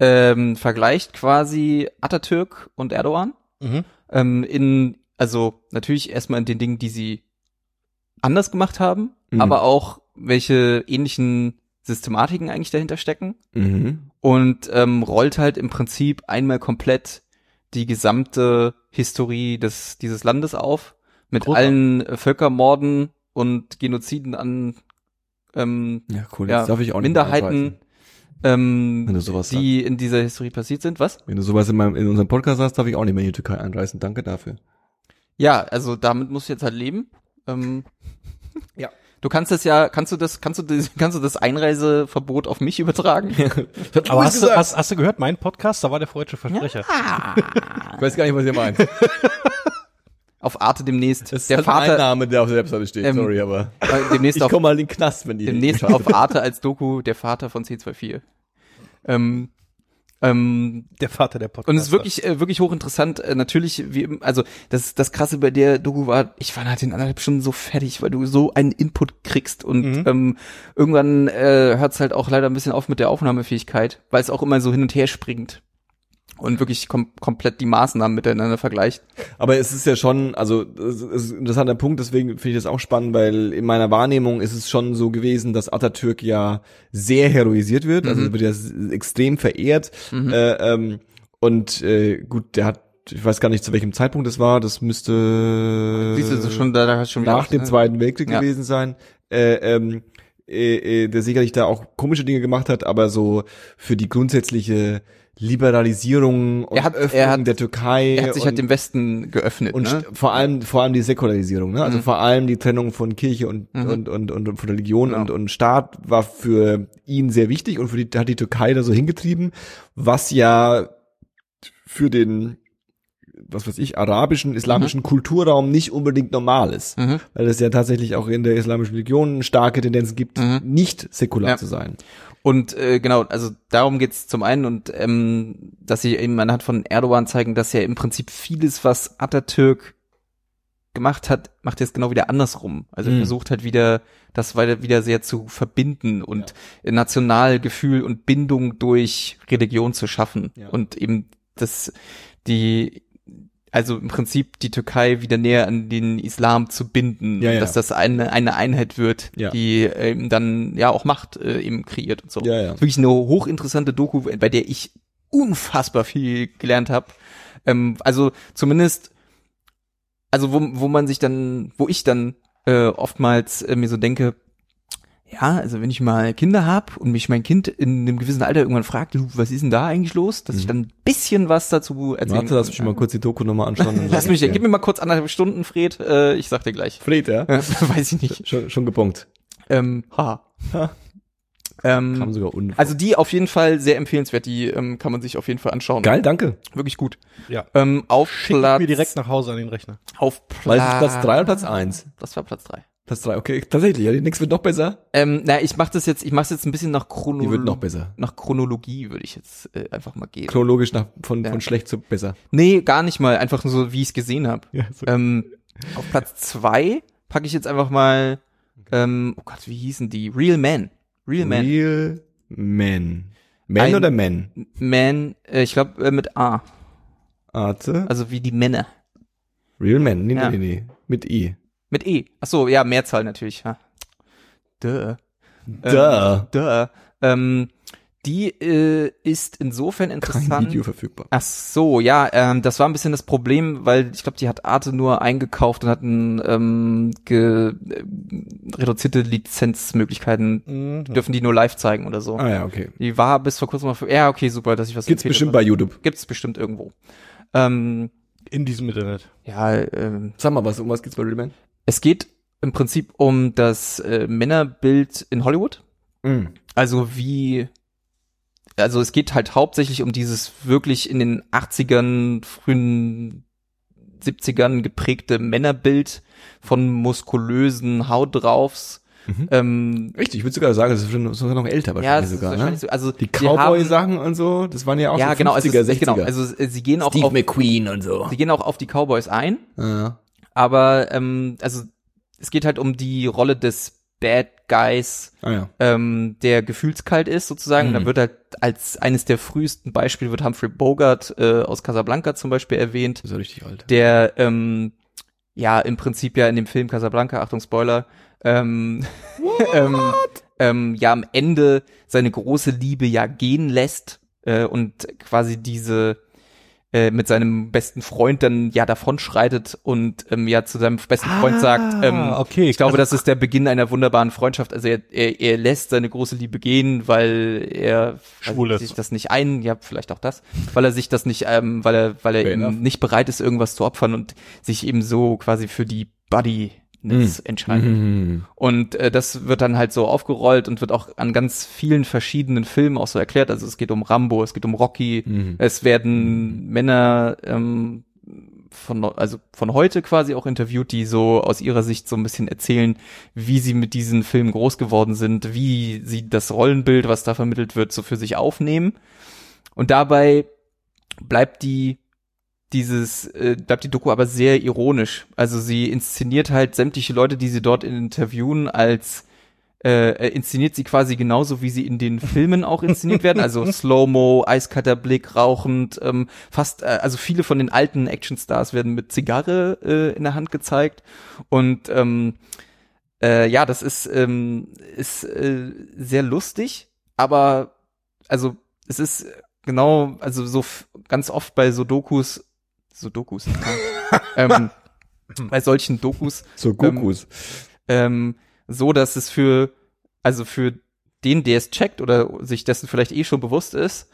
Ähm, vergleicht quasi Atatürk und Erdogan. Mhm. Ähm, in, also natürlich erstmal in den Dingen, die sie anders gemacht haben, Mhm. aber auch welche ähnlichen Systematiken eigentlich dahinter stecken Mhm. und ähm, rollt halt im Prinzip einmal komplett die gesamte Historie des dieses Landes auf mit Großartig. allen äh, Völkermorden und Genoziden an ähm, Ja, cool. Ja, Jetzt darf ich auch nicht mehr Minderheiten. Ähm, Wenn du sowas die in dieser Historie passiert sind. Was? Wenn du sowas in, meinem, in unserem Podcast hast, darf ich auch nicht mehr in die Türkei einreisen. Danke dafür. Ja, also damit musst du jetzt halt leben. Ähm, Ja. Du kannst das ja, kannst du das, kannst du das, kannst du das Einreiseverbot auf mich übertragen? Aber hast du, hast, hast du gehört, mein Podcast, da war der freudsche Versprecher. ich weiß gar nicht, was ihr meint. auf Arte demnächst. Das ist der halt mein Vater, Name, der auf der Webseite steht. Ähm, Sorry, aber äh, demnächst ich auf, komme mal in den Knast, wenn die demnächst auf Arte als Doku der Vater von C24. Ähm, ähm, Der Vater der Podcast. Und es ist wirklich, äh, wirklich hochinteressant. Äh, natürlich, wie, also das, das Krasse bei der Doku war, ich war nach den anderthalb Stunden so fertig, weil du so einen Input kriegst und Mhm. ähm, irgendwann äh, hört es halt auch leider ein bisschen auf mit der Aufnahmefähigkeit, weil es auch immer so hin und her springt und wirklich kom komplett die Maßnahmen miteinander vergleicht. Aber es ist ja schon, also es ist ein interessanter Punkt, deswegen finde ich das auch spannend, weil in meiner Wahrnehmung ist es schon so gewesen, dass Atatürk ja sehr heroisiert wird, also Mhm. wird ja extrem verehrt. Äh, ähm, und äh, gut, der hat, ich weiß gar nicht, zu welchem Zeitpunkt das war, das müsste Siehst du, schon da, da schon nach dem äh, Zweiten Weltkrieg Ja. gewesen sein. Äh, ähm, äh, äh, der sicherlich da auch komische Dinge gemacht hat, aber so für die grundsätzliche Liberalisierung und Er hat- Öffnung er hat- der Türkei Er hat sich halt dem Westen geöffnet. und ne? vor allem, vor allem die Säkularisierung, ne? Also Mhm. vor allem die Trennung von Kirche und, Mhm. und, und, und, von Religion Genau. und, und Staat war für ihn sehr wichtig und für die, hat die Türkei da so hingetrieben, was ja für den, was weiß ich, arabischen, islamischen Kulturraum nicht unbedingt normal ist. Mhm. Weil es ja tatsächlich auch in der islamischen Religion starke Tendenzen gibt, Mhm. nicht säkular Ja. zu sein. Und äh, genau, also darum geht's zum einen und ähm, dass sie eben anhand von Erdogan zeigen, dass ja im Prinzip vieles, was Atatürk gemacht hat, macht es genau wieder andersrum. Also Mhm. versucht halt wieder, das weiter wieder sehr zu verbinden und Nationalgefühl und Bindung durch Religion zu schaffen Ja. und eben das die also im Prinzip die Türkei wieder näher an den Islam zu binden, Ja, ja. dass das eine eine Einheit wird, Ja. die eben dann ja auch Macht äh, eben kreiert und so. Ja, ja. Wirklich eine hochinteressante Doku, bei der ich unfassbar viel gelernt habe. Ähm, also zumindest, also wo, wo man sich dann, wo ich dann äh, oftmals äh, mir so denke, ja, also wenn ich mal Kinder hab und mich mein Kind in einem gewissen Alter irgendwann fragt, du, was ist denn da eigentlich los, dass ich Mhm. dann ein bisschen was dazu erzählen Warte, lass mich mal kurz die Doku nochmal anschauen. Lass mich, ich dir. gib mir mal kurz anderthalb Stunden, Fred, äh, ich sag dir gleich. Fred, ja? Weiß ich nicht. Schon, schon gebongt. Ähm, ha. Ha. Ähm. Also die auf jeden Fall sehr empfehlenswert, die ähm, kann man sich auf jeden Fall anschauen. Geil, danke. Wirklich gut. Ja. Ähm, auf Schick Platz, mir direkt nach Hause an den Rechner. auf Platz, Weil es ist Platz drei oder Platz eins? Das war Platz drei. Platz drei, okay. Tatsächlich, ja, die nächste wird noch besser. Ähm, na, ich mach das jetzt, ich mach's jetzt ein bisschen nach Die Chronologie. wird noch besser. Nach Chronologie würde ich jetzt äh, einfach mal gehen. Chronologisch nach, von, Ja. von schlecht zu besser. nee, gar nicht mal, einfach nur so, wie ich es gesehen habe. Ja, so. Ähm, auf Platz zwei packe ich jetzt einfach mal, ähm, oh Gott, wie hießen die? Real Men. Real Men. Real Men. Men Ein- oder Men? Men, äh, ich glaube äh, mit A, Arte. also wie die Männer. Real Men. Nee, Ja. nee, nee. Mit I. Mit E. Ach so, ja, Mehrzahl natürlich. Ja. Duh. Da. Ähm, duh. Ähm, die äh, ist insofern Kein interessant. Video verfügbar. Ach so, ja, ähm, das war ein bisschen das Problem, weil ich glaube, die hat Arte nur eingekauft und hatten ähm, ge, äh, reduzierte Lizenzmöglichkeiten. Mhm. Dürfen die nur live zeigen oder so. Ah ja, okay. Die war bis vor kurzem mal für. Ja, okay, super, dass ich was Gibt's empfehle. bestimmt bei YouTube. Gibt's bestimmt irgendwo. Ähm, In diesem Internet. ja, ähm, Sag mal was, um was geht's bei Real? Es geht im Prinzip um das äh, Männerbild in Hollywood. Mm. Also wie, also es geht halt hauptsächlich um dieses wirklich in den 80ern, frühen 70ern geprägte Männerbild von muskulösen Hautdraufs. Mhm. Ähm, Richtig, ich würde sogar sagen, das ist schon sogar noch älter ja, wahrscheinlich ist sogar, wahrscheinlich ne? so, also Die Cowboy-Sachen und so, das waren ja auch ja, so genau, 50er, also, es- 60er. genau, also äh, sie gehen auch Steve auf, McQueen und so. sie gehen auch auf die Cowboys ein, Ja. Aber ähm, also es geht halt um die Rolle des Bad Guys, Ah ja. ähm, der gefühlskalt ist sozusagen. Mhm. Da wird halt als eines der frühesten Beispiele wird Humphrey Bogart äh, aus Casablanca zum Beispiel erwähnt, Das ist ja richtig alt. der ähm, ja im Prinzip ja in dem Film Casablanca, Achtung Spoiler, ähm, ähm, ähm, ja am Ende seine große Liebe ja gehen lässt äh, und quasi diese äh, mit seinem besten Freund dann ja davonschreitet und ähm, ja zu seinem besten Freund sagt, ähm, Ah, okay, ich glaube, also- das ist der Beginn einer wunderbaren Freundschaft. Also er, er, er lässt seine große Liebe gehen, weil er Schwul ist. sich das nicht ein, ja vielleicht auch das, weil er sich das nicht, ähm, weil er, weil er eben nicht bereit ist, irgendwas zu opfern und sich eben so quasi für die Buddy entscheidet. Mhm. Und äh, das wird dann halt so aufgerollt und wird auch an ganz vielen verschiedenen Filmen auch so erklärt. Also es geht um Rambo, es geht um Rocky, Mhm. es werden Männer ähm, von also von heute quasi auch interviewt, die so aus ihrer Sicht so ein bisschen erzählen, wie sie mit diesen Filmen groß geworden sind, wie sie das Rollenbild, was da vermittelt wird, so für sich aufnehmen. Und dabei bleibt die dieses äh, bleibt die Doku aber sehr ironisch. Also sie inszeniert halt sämtliche Leute, die sie dort interviewen, als äh, äh, inszeniert sie quasi genauso, wie sie in den Filmen auch inszeniert werden. Also Slow-Mo, eiskalter Blick, rauchend, ähm, fast, äh, also viele von den alten Actionstars werden mit Zigarre äh, in der Hand gezeigt. Und ähm, äh, ja, das ist, ähm, ist äh, sehr lustig, aber also es ist genau, also so ganz oft bei so Dokus, so Dokus, ähm, bei solchen Dokus So Gokus. ähm, so, dass es für, also für den, der es checkt oder sich dessen vielleicht eh schon bewusst ist,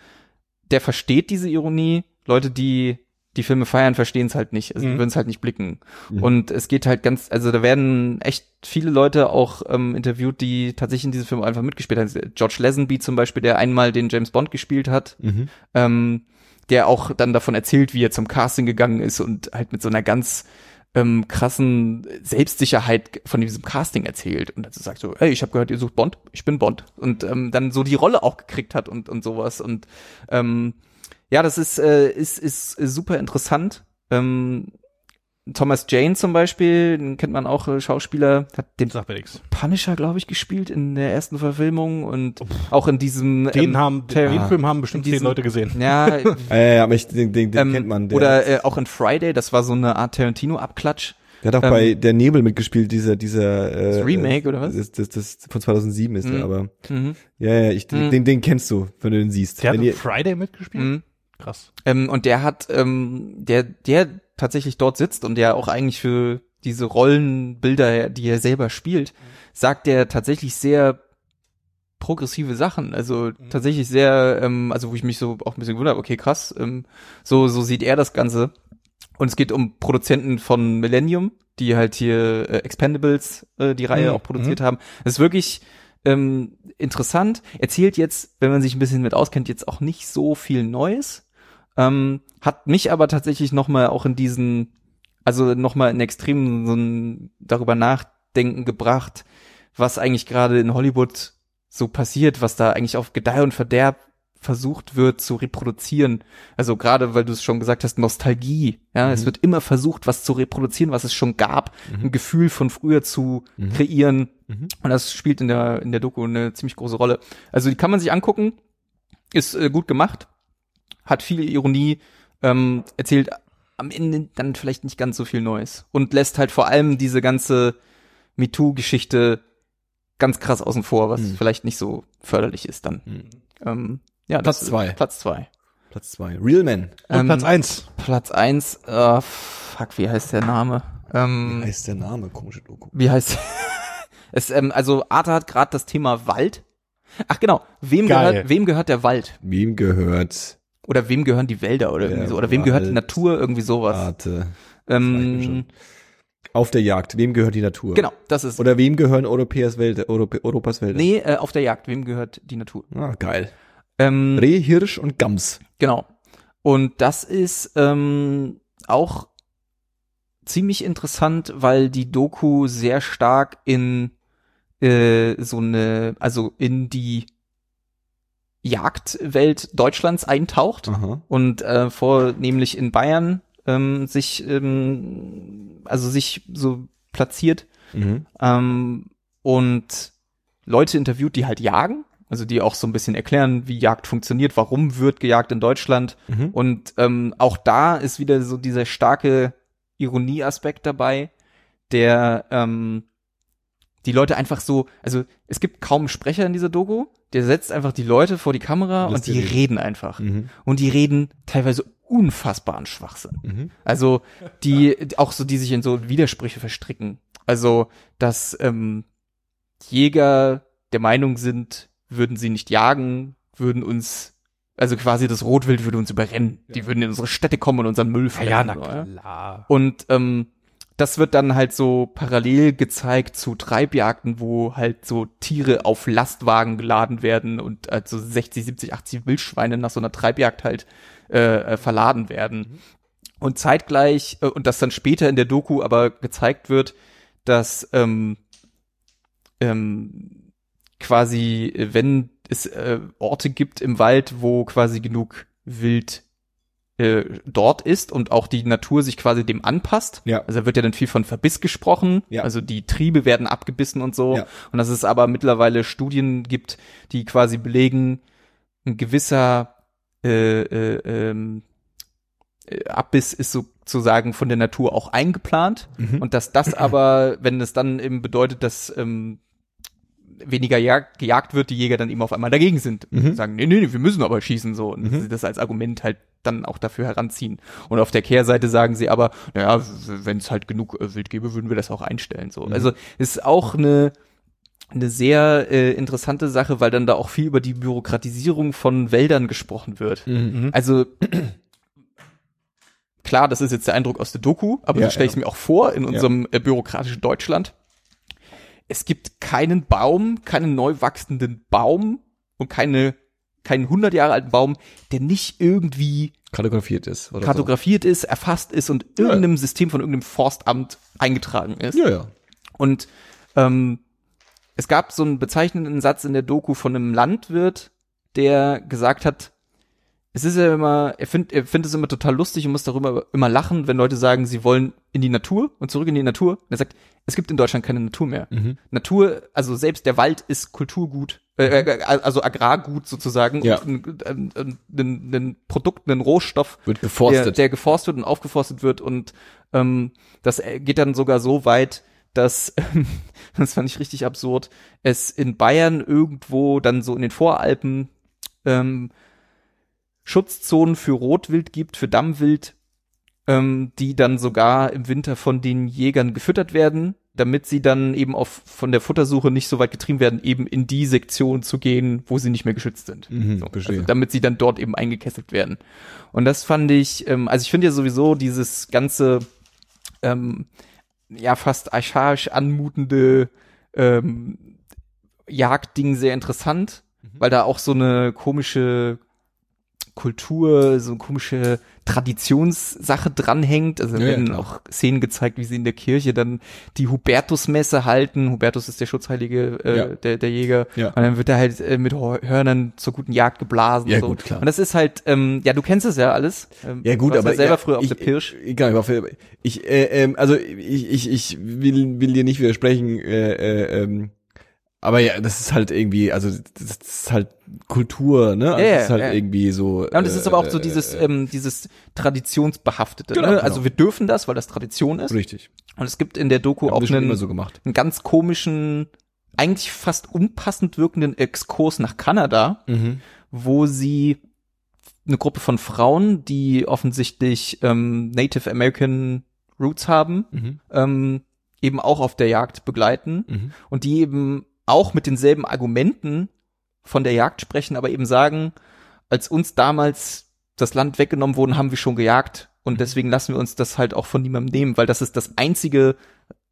der versteht diese Ironie. Leute, die die Filme feiern, verstehen es halt nicht, also Mhm. würden es halt nicht blicken. Mhm. Und es geht halt ganz, also da werden echt viele Leute auch ähm, interviewt, die tatsächlich in diesem Film einfach mitgespielt haben. George Lazenby zum Beispiel, der einmal den James Bond gespielt hat, Mhm. ähm, der auch dann davon erzählt, wie er zum Casting gegangen ist und halt mit so einer ganz ähm, krassen Selbstsicherheit von diesem Casting erzählt und dazu sagt so, hey, ich habe gehört, ihr sucht Bond, ich bin Bond und ähm, dann so die Rolle auch gekriegt hat und und sowas und ähm, ja, das ist äh, ist ist super interessant. Ähm, Thomas Jane zum Beispiel, den kennt man auch, äh, Schauspieler, hat den. Punisher, glaube ich, gespielt in der ersten Verfilmung und auch in diesem Den ähm, haben, Ter- den Film haben bestimmt in zehn Leute gesehen. ja, Äh, ja, aber ich, den, den, den ähm, kennt man. Der, oder äh, auch in Friday, das war so eine Art Tarantino-Abklatsch. der hat auch ähm, bei Der Nebel mitgespielt, dieser, dieser, äh, Das Remake, oder was? Das, das, das von 2007 ist Mhm. der, aber, Mhm. ja, ja, ich, Mhm. den, den kennst du, wenn du den siehst. Der hat Wenn in ihr, Friday mitgespielt? Mhm. Krass. Ähm, und der hat, ähm, der, der tatsächlich dort sitzt und der auch eigentlich für diese Rollenbilder, die er selber spielt, sagt er tatsächlich sehr progressive Sachen. Also tatsächlich sehr, ähm, also wo ich mich so auch ein bisschen gewundert habe, okay, krass, ähm, so, so sieht er das Ganze. Und es geht um Produzenten von Millennium, die halt hier äh, Expendables, äh, die Reihe Mhm. auch produziert haben. Es ist wirklich ähm, interessant. Erzählt jetzt, wenn man sich ein bisschen mit auskennt, jetzt auch nicht so viel Neues. Ähm, hat mich aber tatsächlich noch mal auch in diesen, also noch mal in extremen so ein darüber nachdenken gebracht, was eigentlich gerade in Hollywood so passiert, was da eigentlich auf Gedeih und Verderb versucht wird zu reproduzieren. Also gerade, weil du es schon gesagt hast, Nostalgie. Ja, es wird immer versucht, was zu reproduzieren, was es schon gab, ein Gefühl von früher zu kreieren. Mhm. Und das spielt in der in der Doku eine ziemlich große Rolle. Also die kann man sich angucken, ist äh, gut gemacht, hat viel Ironie, ähm, erzählt am Ende dann vielleicht nicht ganz so viel Neues und lässt halt vor allem diese ganze MeToo-Geschichte ganz krass außen vor, was Mhm. vielleicht nicht so förderlich ist dann. Mhm. Ähm, ja, Platz das- zwei. Platz zwei. Platz zwei. Real Men. Und Ähm, Platz eins. Platz eins, äh, fuck, wie heißt der Name? Ähm, Wie heißt der Name? Komische Doku. wie heißt es? Ähm, also Arthur hat gerade das Thema Wald. Ach genau, wem Geil. gehört, wem gehört der Wald? Wem gehört Oder wem gehören die Wälder oder irgendwie so? Oder wem gehört die. Natur? Irgendwie sowas. Arte? Ähm. Auf der Jagd. Wem gehört die Natur? genau, das ist. Oder wem gehören Europäers Wälder, Europä Europas Wälder? nee, äh, auf der Jagd, wem gehört die Natur? Ah, geil. Ähm, Reh, Hirsch und Gams. Genau. Und das ist ähm, auch ziemlich interessant, weil die Doku sehr stark in äh, so eine, also in die Jagdwelt Deutschlands eintaucht Aha. und äh, vornehmlich in Bayern ähm, sich, ähm, also sich so platziert. Mhm. Ähm, und Leute interviewt, die halt jagen, also die auch so ein bisschen erklären, wie Jagd funktioniert, warum wird gejagt in Deutschland. Mhm. Und ähm, auch da ist wieder so dieser starke Ironieaspekt dabei, der ähm, die Leute einfach so, also es gibt kaum Sprecher in dieser Doku, der setzt einfach die Leute vor die Kamera und die reden. reden einfach. Mhm. Und die reden teilweise unfassbaren Schwachsinn. Mhm. Also die auch so, die sich in so Widersprüche verstricken. Also dass ähm, Jäger der Meinung sind, würden sie nicht jagen, würden uns also quasi das Rotwild würde uns überrennen. Die würden in unsere Städte kommen und unseren Müll Ja, fressen. ja, na ja. klar. Und ähm, das wird dann halt so parallel gezeigt zu Treibjagden, wo halt so Tiere auf Lastwagen geladen werden und also 60, 70, 80 Wildschweine nach so einer Treibjagd halt äh, äh, verladen werden. Und zeitgleich, äh, und das dann später in der Doku aber gezeigt wird, dass ähm, ähm, quasi, wenn es äh, Orte gibt im Wald, wo quasi genug Wild äh, dort ist und auch die Natur sich quasi dem anpasst. Ja. Also da wird ja dann viel von Verbiss gesprochen. Ja. Also die Triebe werden abgebissen und so. Ja. Und dass es aber mittlerweile Studien gibt, die quasi belegen, ein gewisser äh, äh, ähm, äh, Abbiss ist sozusagen von der Natur auch eingeplant. Mhm. Und dass das aber, wenn es dann eben bedeutet, dass ähm, weniger jag gejagt wird, die Jäger dann eben auf einmal dagegen sind. Mhm. Sagen, nee, nee, nee, wir müssen aber schießen so. Und Mhm. sie das als Argument halt dann auch dafür heranziehen. Und auf der Kehrseite sagen sie aber, naja, wenn es halt genug äh, Wild gäbe, würden wir das auch einstellen. So. Mhm. Also ist auch eine eine sehr äh, interessante Sache, weil dann da auch viel über die Bürokratisierung von Wäldern gesprochen wird. Mhm. Also klar, das ist jetzt der Eindruck aus der Doku, aber Ja, so stelle ich es mir auch vor in unserem äh, bürokratischen Deutschland. Es gibt keinen Baum, keinen neu wachsenden Baum und keine keinen 100 Jahre alten Baum, der nicht irgendwie Kartografiert ist. Oder kartografiert ist, erfasst ist und Ja. irgendeinem System von irgendeinem Forstamt eingetragen ist. So. Ja, ja. Und ähm, es gab so einen bezeichnenden Satz in der Doku von einem Landwirt, der gesagt hat, es ist ja immer, er findet er findet es immer total lustig und muss darüber immer lachen, wenn Leute sagen, sie wollen in die Natur und zurück in die Natur. Und er sagt, es gibt in Deutschland keine Natur mehr. Mhm. Natur, also selbst der Wald ist Kulturgut, äh, äh, also Agrargut sozusagen, Ja. und ein, ein, ein, ein Produkt, ein Rohstoff, Wird der, geforstet. der geforstet und aufgeforstet wird und ähm, das äh, geht dann sogar so weit, dass, ähm, das fand ich richtig absurd, es in Bayern irgendwo dann so in den Voralpen ähm, Schutzzonen für Rotwild gibt, für Dammwild, ähm, die dann sogar im Winter von den Jägern gefüttert werden, damit sie dann eben auf von der Futtersuche nicht so weit getrieben werden, eben in die Sektion zu gehen, wo sie nicht mehr geschützt sind. Mhm, so, also damit sie dann dort eben eingekesselt werden. Und das fand ich, ähm, also ich finde ja sowieso dieses ganze ähm, ja fast archaisch anmutende ähm, Jagdding sehr interessant, Mhm. weil da auch so eine komische Kultur, so eine komische Traditionssache dranhängt. Also Ja, ja, werden klar. auch Szenen gezeigt, wie sie in der Kirche dann die Hubertusmesse halten. Hubertus ist der Schutzheilige äh, Ja. der, der Jäger. Ja. Und dann wird er halt äh, mit Hör- Hörnern zur guten Jagd geblasen. Ja, und so. gut, klar. Und das ist halt, ähm, ja, du kennst es ja alles. Ähm, Ja gut, aber ja selber ja, früher auf ich, der Pirsch. Genau, ich früher, ich, äh, ähm, also ich, ich, ich will, will dir nicht widersprechen, äh, äh, ähm, aber ja, das ist halt irgendwie, also das ist halt Kultur, ne? Also Ja, das ist halt ja. irgendwie so. Ja, und es ist aber auch so äh, dieses, äh, ähm, dieses Traditionsbehaftete. Genau, ne? genau. Also wir dürfen das, weil das Tradition ist. richtig. Und es gibt in der Doku auch einen, so einen ganz komischen, eigentlich fast unpassend wirkenden Exkurs nach Kanada, Mhm. wo sie eine Gruppe von Frauen, die offensichtlich ähm, Native American Roots haben, Mhm. ähm, eben auch auf der Jagd begleiten Mhm. und die eben auch mit denselben Argumenten von der Jagd sprechen, aber eben sagen, als uns damals das Land weggenommen wurden, haben wir schon gejagt und deswegen lassen wir uns das halt auch von niemandem nehmen, weil das ist das einzige,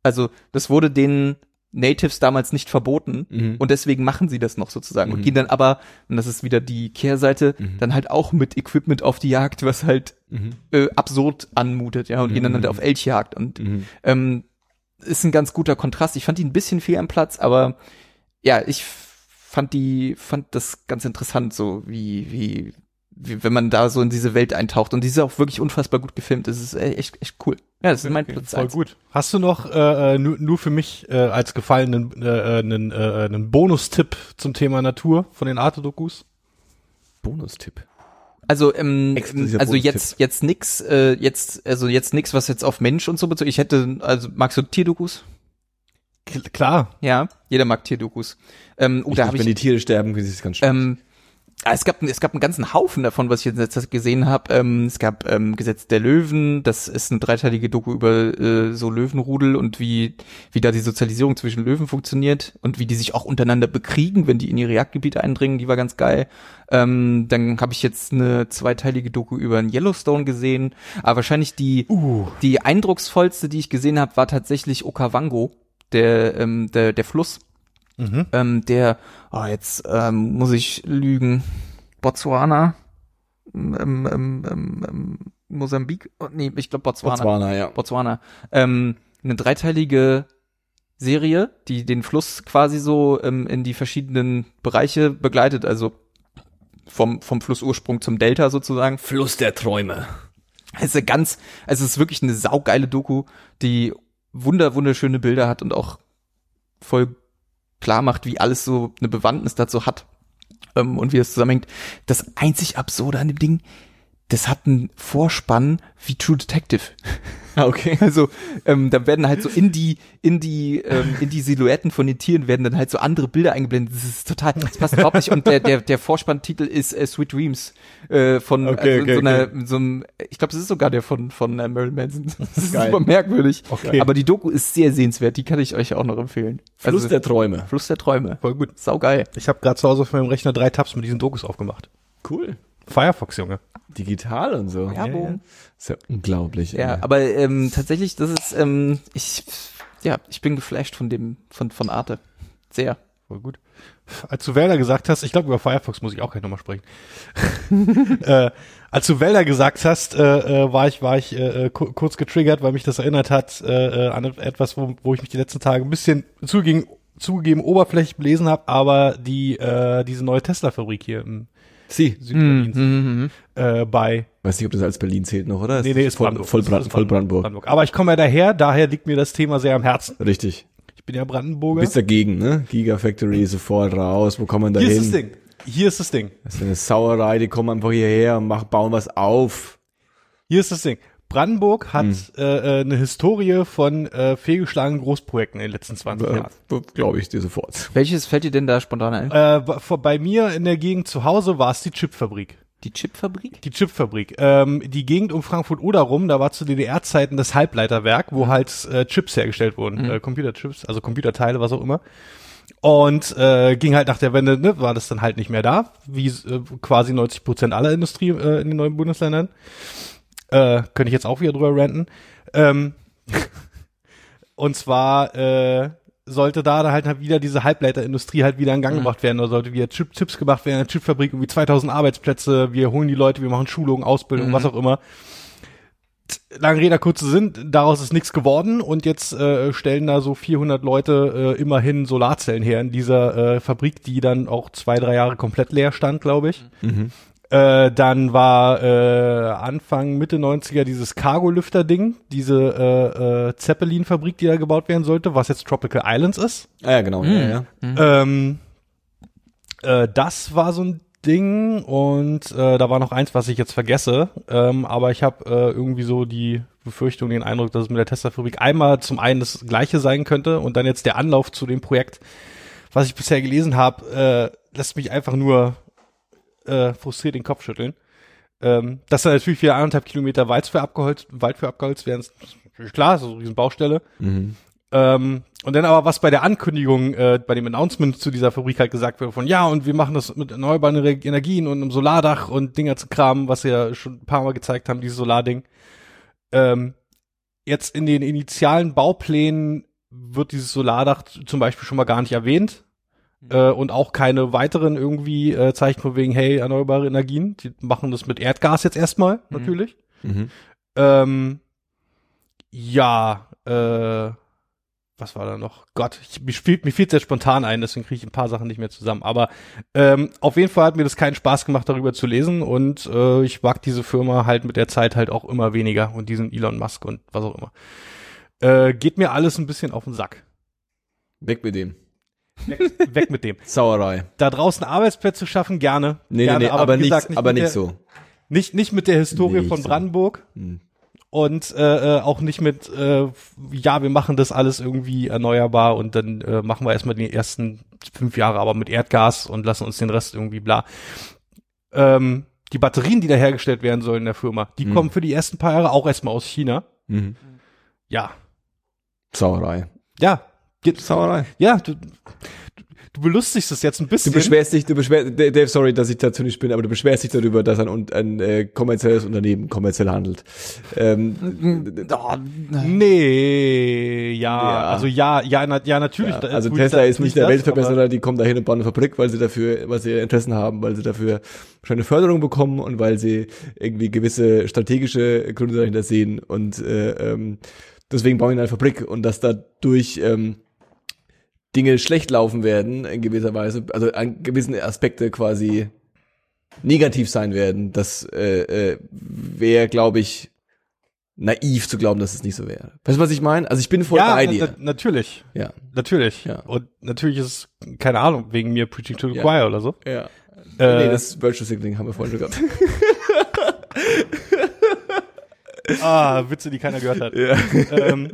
also das wurde den Natives damals nicht verboten Mhm. und deswegen machen sie das noch sozusagen und Mhm. gehen dann aber, und das ist wieder die Kehrseite, Mhm. dann halt auch mit Equipment auf die Jagd, was halt Mhm. äh, absurd anmutet, ja, und gehen dann Mhm. halt auf Elchjagd und Mhm. ähm, ist ein ganz guter Kontrast. Ich fand die ein bisschen viel am Platz, aber ja, ich fand die, fand das ganz interessant, so wie, wie wie, wenn man da so in diese Welt eintaucht. Und die ist auch wirklich unfassbar gut gefilmt. Das ist äh, echt, echt cool. Ja, das ist mein Platz Voll eins. gut. Hast du noch äh, äh, nur, nur für mich äh, als gefallenen äh, äh, einen, äh, einen Bonustipp zum Thema Natur von den Arte-Dokus? Bonustipp. Also, ähm, also jetzt, jetzt nix, äh, jetzt, also jetzt nix, was jetzt auf Mensch und so bezogen. Ich hätte, also magst du Tierdokus? Klar. Ja, jeder mag Tierdokus. Ähm, oh, Ich da dachte, habe wenn ich, die Tiere sterben, ist es ganz schön. ähm, es gab, es gab einen ganzen Haufen davon, was ich jetzt gesehen habe. Ähm, es gab ähm, Gesetz der Löwen, das ist eine dreiteilige Doku über äh, so Löwenrudel und wie, wie da die Sozialisierung zwischen Löwen funktioniert und wie die sich auch untereinander bekriegen, wenn die in ihre Jagdgebiete eindringen, die war ganz geil. Ähm, dann habe ich jetzt eine zweiteilige Doku über einen Yellowstone gesehen, aber wahrscheinlich die, Uh. die eindrucksvollste, die ich gesehen habe, war tatsächlich Okavango, der, ähm, der, der Fluss Mhm. ähm, der, oh, jetzt ähm, muss ich lügen, Botswana, ähm, ähm, ähm, ähm, Mosambik, oh, nee, ich glaube Botswana. Botswana, ja. Botswana. Ähm, eine dreiteilige Serie, die den Fluss quasi so ähm, in die verschiedenen Bereiche begleitet, also vom, vom Flussursprung zum Delta sozusagen. Fluss der Träume. Es ist ganz, also es ist wirklich eine saugeile Doku, die wunder, wunderschöne Bilder hat und auch voll klar macht, wie alles so eine Bewandtnis dazu hat ähm, und wie es zusammenhängt. Das einzig Absurde an dem Ding, das hat einen Vorspann wie True Detective. Ah, okay. Also ähm, da werden halt so in die in die ähm, in die Silhouetten von den Tieren werden dann halt so andere Bilder eingeblendet. Das ist total, das passt überhaupt nicht. Und der der der Vorspanntitel ist äh, Sweet Dreams äh, von Okay, also, okay, so einer so einem, ich glaube, das ist sogar der von von äh, Marilyn Manson. Das ist Geil. super merkwürdig. Okay. Aber die Doku ist sehr sehenswert. Die kann ich euch auch noch empfehlen. Fluss Also, der Träume. Fluss der Träume. Voll gut. Saugeil. Ich habe gerade zu Hause auf meinem Rechner drei Tabs mit diesen Dokus aufgemacht. Cool. Firefox, Junge. Digital und so. Werbung. Ist ja unglaublich. Ja, ey. aber ähm, tatsächlich, das ist ähm, ich ja, ich bin geflasht von dem von von Arte. Sehr. Voll gut. Als du Wälder gesagt hast, ich glaube über Firefox muss ich auch gleich nochmal sprechen. äh, als du Wälder gesagt hast, äh, äh, war ich war ich äh, äh, ku- kurz getriggert, weil mich das erinnert hat äh, an etwas, wo, wo ich mich die letzten Tage ein bisschen zugegeben, zugegeben oberflächlich belesen habe, aber die äh, diese neue Tesla-Fabrik hier im Sie. Süden Berlins Mhm. äh, bei Weiß nicht, ob das als Berlin zählt noch, oder? nee, nee, ist voll, Brandenburg. Voll, Das Brand, ist voll Brandenburg. Aber ich komme ja daher, daher liegt mir das Thema sehr am Herzen. Richtig. Ich bin ja Du Brandenburger. bist dagegen, ne? Gigafactory sofort raus. Wo kommen wir da Hier hin? ist das Ding. Hier ist das Ding. Das ist eine Sauerei. Die kommen einfach hierher und machen, bauen was auf. Hier ist das Ding. Brandenburg hat äh, äh, eine Historie von äh, fehlgeschlagenen Großprojekten in den letzten 20 Jahren. Äh, Glaube ich dir sofort. Welches fällt dir denn da spontan ein? Äh, bei- vor- bei mir in der Gegend zu Hause war es die Chipfabrik. Die Chipfabrik? Die Chipfabrik. Ähm, die Gegend um Frankfurt-Oder rum, da war zu DDR-Zeiten das Halbleiterwerk, wo halt äh, Chips hergestellt wurden, äh, Computerchips, also Computerteile, was auch immer. Und äh, ging halt nach der Wende, ne, war das dann halt nicht mehr da, wie äh, quasi 90 Prozent aller Industrie äh, in den neuen Bundesländern. Äh, könnte ich jetzt auch wieder drüber ranten. Ähm, und zwar äh, sollte da dann halt wieder diese Halbleiterindustrie halt wieder in Gang gebracht werden oder sollte wieder Chip, Chips gemacht werden, eine Chipfabrik, irgendwie 2000 Arbeitsplätze, wir holen die Leute, wir machen Schulungen, Ausbildung, was auch immer. Lange Rede, kurzer Sinn, daraus ist nichts geworden und jetzt äh, stellen da so 400 Leute äh, immerhin Solarzellen her in dieser äh, Fabrik, die dann auch zwei, drei Jahre komplett leer stand, glaube ich. Äh, dann war äh, Anfang, Mitte 90er dieses Cargo-Lüfter-Ding, diese äh, äh, Zeppelin-Fabrik, die da gebaut werden sollte, was jetzt Tropical Islands ist. Ah, ja, genau. Ja, ja. Ähm, äh, das war so ein Ding und äh, da war noch eins, was ich jetzt vergesse, ähm, aber ich habe äh, irgendwie so die Befürchtung, den Eindruck, dass es mit der Tesla-Fabrik einmal zum einen das gleiche sein könnte und dann jetzt der Anlauf zu dem Projekt, was ich bisher gelesen habe, äh, lässt mich einfach nur äh, frustriert den Kopf schütteln. Ähm, dass da natürlich wieder anderthalb Kilometer Wald für abgeholzt, Wald für abgeholzt werden, ist natürlich klar, ist so eine riesen Baustelle. Mhm. Ähm, und dann aber, was bei der Ankündigung, äh, bei dem Announcement zu dieser Fabrik halt gesagt wird, von ja, und wir machen das mit erneuerbaren Re- Energien und einem Solardach und Dinger zu kramen, was wir ja schon ein paar Mal gezeigt haben, dieses Solarding. Ähm, jetzt in den initialen Bauplänen wird dieses Solardach zum Beispiel schon mal gar nicht erwähnt. Äh, und auch keine weiteren irgendwie äh, Zeichen von wegen, hey, erneuerbare Energien. Die machen das mit Erdgas jetzt erstmal, natürlich. Mhm. Ähm, ja, äh, was war da noch? Gott, ich, mir, fiel, mir fiel sehr spontan ein, deswegen kriege ich ein paar Sachen nicht mehr zusammen. Aber ähm, auf jeden Fall hat mir das keinen Spaß gemacht, darüber zu lesen und äh, ich mag diese Firma halt mit der Zeit halt auch immer weniger und diesen Elon Musk und was auch immer. Äh, geht mir alles ein bisschen auf den Sack. Weg mit dem. Weg, weg mit dem. Sauerei. Da draußen Arbeitsplätze schaffen, gerne. Nee, gerne, nee, nee, aber, nicht, gesagt, aber mit nicht der, so. Nicht, nicht mit der Historie Nicht von so. Brandenburg. Hm. und äh, äh, auch nicht mit, äh, ja, wir machen das alles irgendwie erneuerbar und dann äh, machen wir erstmal die ersten fünf Jahre aber mit Erdgas und lassen uns den Rest irgendwie bla. Ähm, die Batterien, die da hergestellt werden sollen in der Firma, die Mhm. kommen für die ersten paar Jahre auch erstmal aus China. Mhm. Ja, Sauerei. ja, Geht- Sauerei. ja, du, du, du belustigst es jetzt ein Du bisschen. beschwerst dich, du beschwerst, Dave, sorry, dass ich dazu nicht bin, aber du beschwerst dich darüber, dass ein, Un- ein äh, kommerzielles Unternehmen kommerziell handelt. Ähm, Oh, nee, ja, Ja. also ja, ja, na, ja, natürlich. ja, da- also Tesla da- ist nicht ich der das, Weltverbesserer, die kommen dahin und bauen eine Fabrik, weil sie dafür, weil sie Interessen haben, weil sie dafür wahrscheinlich eine Förderung bekommen und weil sie irgendwie gewisse strategische Gründe dahinter sehen und äh, ähm, deswegen bauen sie eine Fabrik und dass dadurch ähm, Dinge schlecht laufen werden in gewisser Weise, also an gewissen Aspekte quasi negativ sein werden, das äh, äh, wäre, glaube ich, naiv zu glauben, dass es nicht so wäre. Weißt du, was ich meine? Also ich bin voll ja, bei dir. na- natürlich. Ja, Natürlich. Ja. Und natürlich ist es, keine Ahnung, wegen mir Preaching to the Ja. Choir oder so. ja. Äh, nee, das Virtual Signaling haben wir vorhin schon gehabt. ah, Witze, die keiner gehört hat. ja. ähm,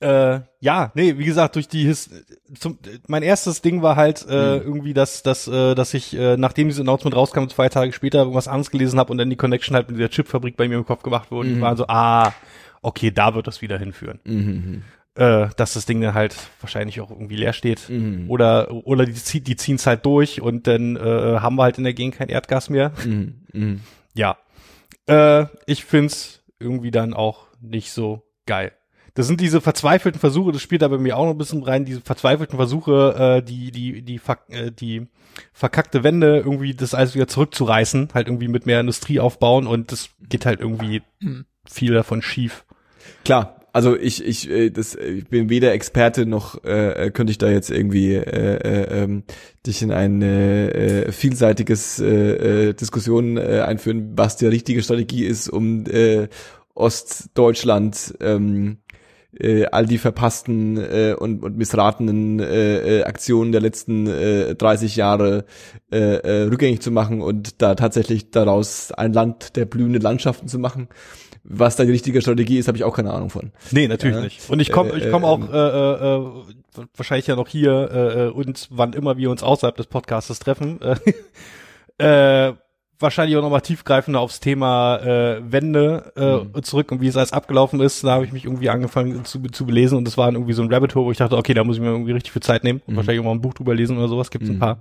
äh, ja, nee, wie gesagt, durch die His zum, mein erstes Ding war halt äh, Mhm. irgendwie, dass, dass, äh, dass ich, äh, nachdem dieses Announcement rauskam, zwei Tage später irgendwas anderes gelesen habe und dann die Connection halt mit der Chipfabrik bei mir im Kopf gemacht wurde. Und Mhm. war so, ah, okay, da wird das wieder hinführen. Mhm. Äh, dass das Ding dann halt wahrscheinlich auch irgendwie leer steht. Mhm. Oder, oder die, die ziehen es halt durch und dann äh, haben wir halt in der Gegend kein Erdgas mehr. Mhm. Mhm. Ja. Äh, ich find's irgendwie dann auch nicht so geil. Das sind diese verzweifelten Versuche, das spielt da bei mir auch noch ein bisschen rein, diese verzweifelten Versuche, äh, die, die, die, äh, die verkackte Wende irgendwie das alles wieder zurückzureißen, halt irgendwie mit mehr Industrie aufbauen und das geht halt irgendwie Hm. viel davon schief. Klar, also ich ich äh, das äh, ich bin weder Experte noch äh, äh, könnte ich da jetzt irgendwie äh, äh, ähm, dich in eine äh, vielseitiges äh, äh, Diskussion äh, einführen, was die richtige Strategie ist, um äh, Ostdeutschland ähm, äh, all die verpassten äh, und, und missratenen äh, äh, Aktionen der letzten äh, 30 Jahre äh, äh, rückgängig zu machen und da tatsächlich daraus ein Land der blühenden Landschaften zu machen. Was da die richtige Strategie ist, habe ich auch keine Ahnung von. Nee, natürlich Ja. nicht. Und ich komme ich komm äh, auch äh, äh, wahrscheinlich ja noch hier äh, äh, und wann immer wir uns außerhalb des Podcastes treffen, äh, äh, wahrscheinlich auch nochmal tiefgreifender aufs Thema äh, Wende äh, Mhm. zurück und wie es alles abgelaufen ist. Da habe ich mich irgendwie angefangen zu, zu belesen und das war dann irgendwie so ein Rabbit Hole, wo ich dachte, okay, da muss ich mir irgendwie richtig viel Zeit nehmen und Mhm. wahrscheinlich auch mal ein Buch drüber lesen oder sowas. Gibt's ein Mhm. paar.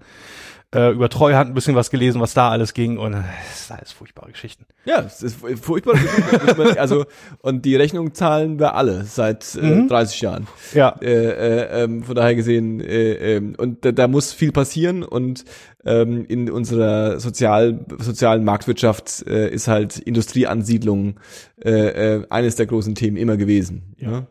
Äh, über Treuhand ein bisschen was gelesen, was da alles ging und äh, das ist alles furchtbare Geschichten. Ja, es ist furchtbar. also und die Rechnung zahlen wir alle seit äh, Mhm. 30 Jahren. Ja. Äh, äh, ähm, von daher gesehen äh, ähm, und da, da muss viel passieren und ähm, in unserer sozial, sozialen Marktwirtschaft äh, ist halt Industrieansiedlung äh, äh, eines der großen Themen immer gewesen. Ja. Ja.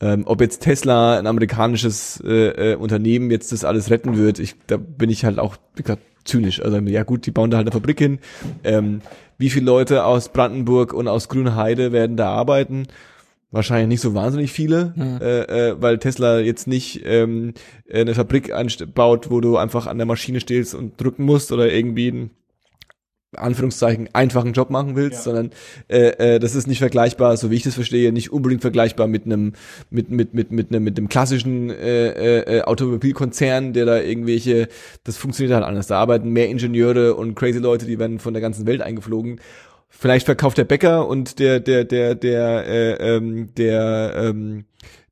Ähm, ob jetzt Tesla, ein amerikanisches äh, äh, Unternehmen, jetzt das alles retten wird, ich, da bin ich halt auch gesagt, zynisch. Also ja gut, die bauen da halt eine Fabrik hin. Ähm, wie viele Leute aus Brandenburg und aus Grünheide werden da arbeiten? Wahrscheinlich nicht so wahnsinnig viele, Mhm. äh, äh, weil Tesla jetzt nicht ähm, eine Fabrik baut, wo du einfach an der Maschine stehst und drücken musst oder irgendwie einen Anführungszeichen einfachen Job machen willst, Ja. sondern äh, äh, das ist nicht vergleichbar, so wie ich das verstehe, nicht unbedingt vergleichbar mit einem mit mit mit mit einem mit dem klassischen äh, äh, Automobilkonzern, der da irgendwelche, das funktioniert halt anders. Da arbeiten mehr Ingenieure und crazy Leute, die werden von der ganzen Welt eingeflogen. Vielleicht verkauft der Bäcker und der der der der äh, ähm, der ähm,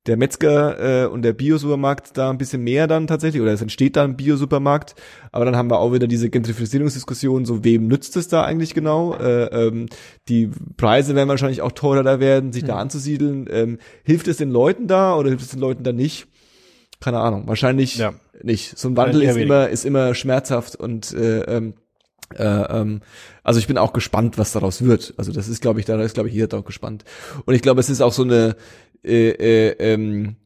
der Metzger äh, und der Biosupermarkt da ein bisschen mehr dann tatsächlich oder es entsteht da ein Biosupermarkt, aber dann haben wir auch wieder diese Gentrifizierungsdiskussion, so wem nützt es da eigentlich genau? Äh, ähm, die Preise werden wahrscheinlich auch teurer da werden, sich da anzusiedeln. Ähm, hilft es den Leuten da oder hilft es den Leuten da nicht? Keine Ahnung, wahrscheinlich Ja. nicht. So ein Wandel ist immer ist immer schmerzhaft und äh, ähm, äh, ähm, also ich bin auch gespannt, was daraus wird. Also das ist, glaube ich, da ist, glaube ich, jeder auch gespannt. Und ich glaube, es ist auch so eine äh, äh, ähm,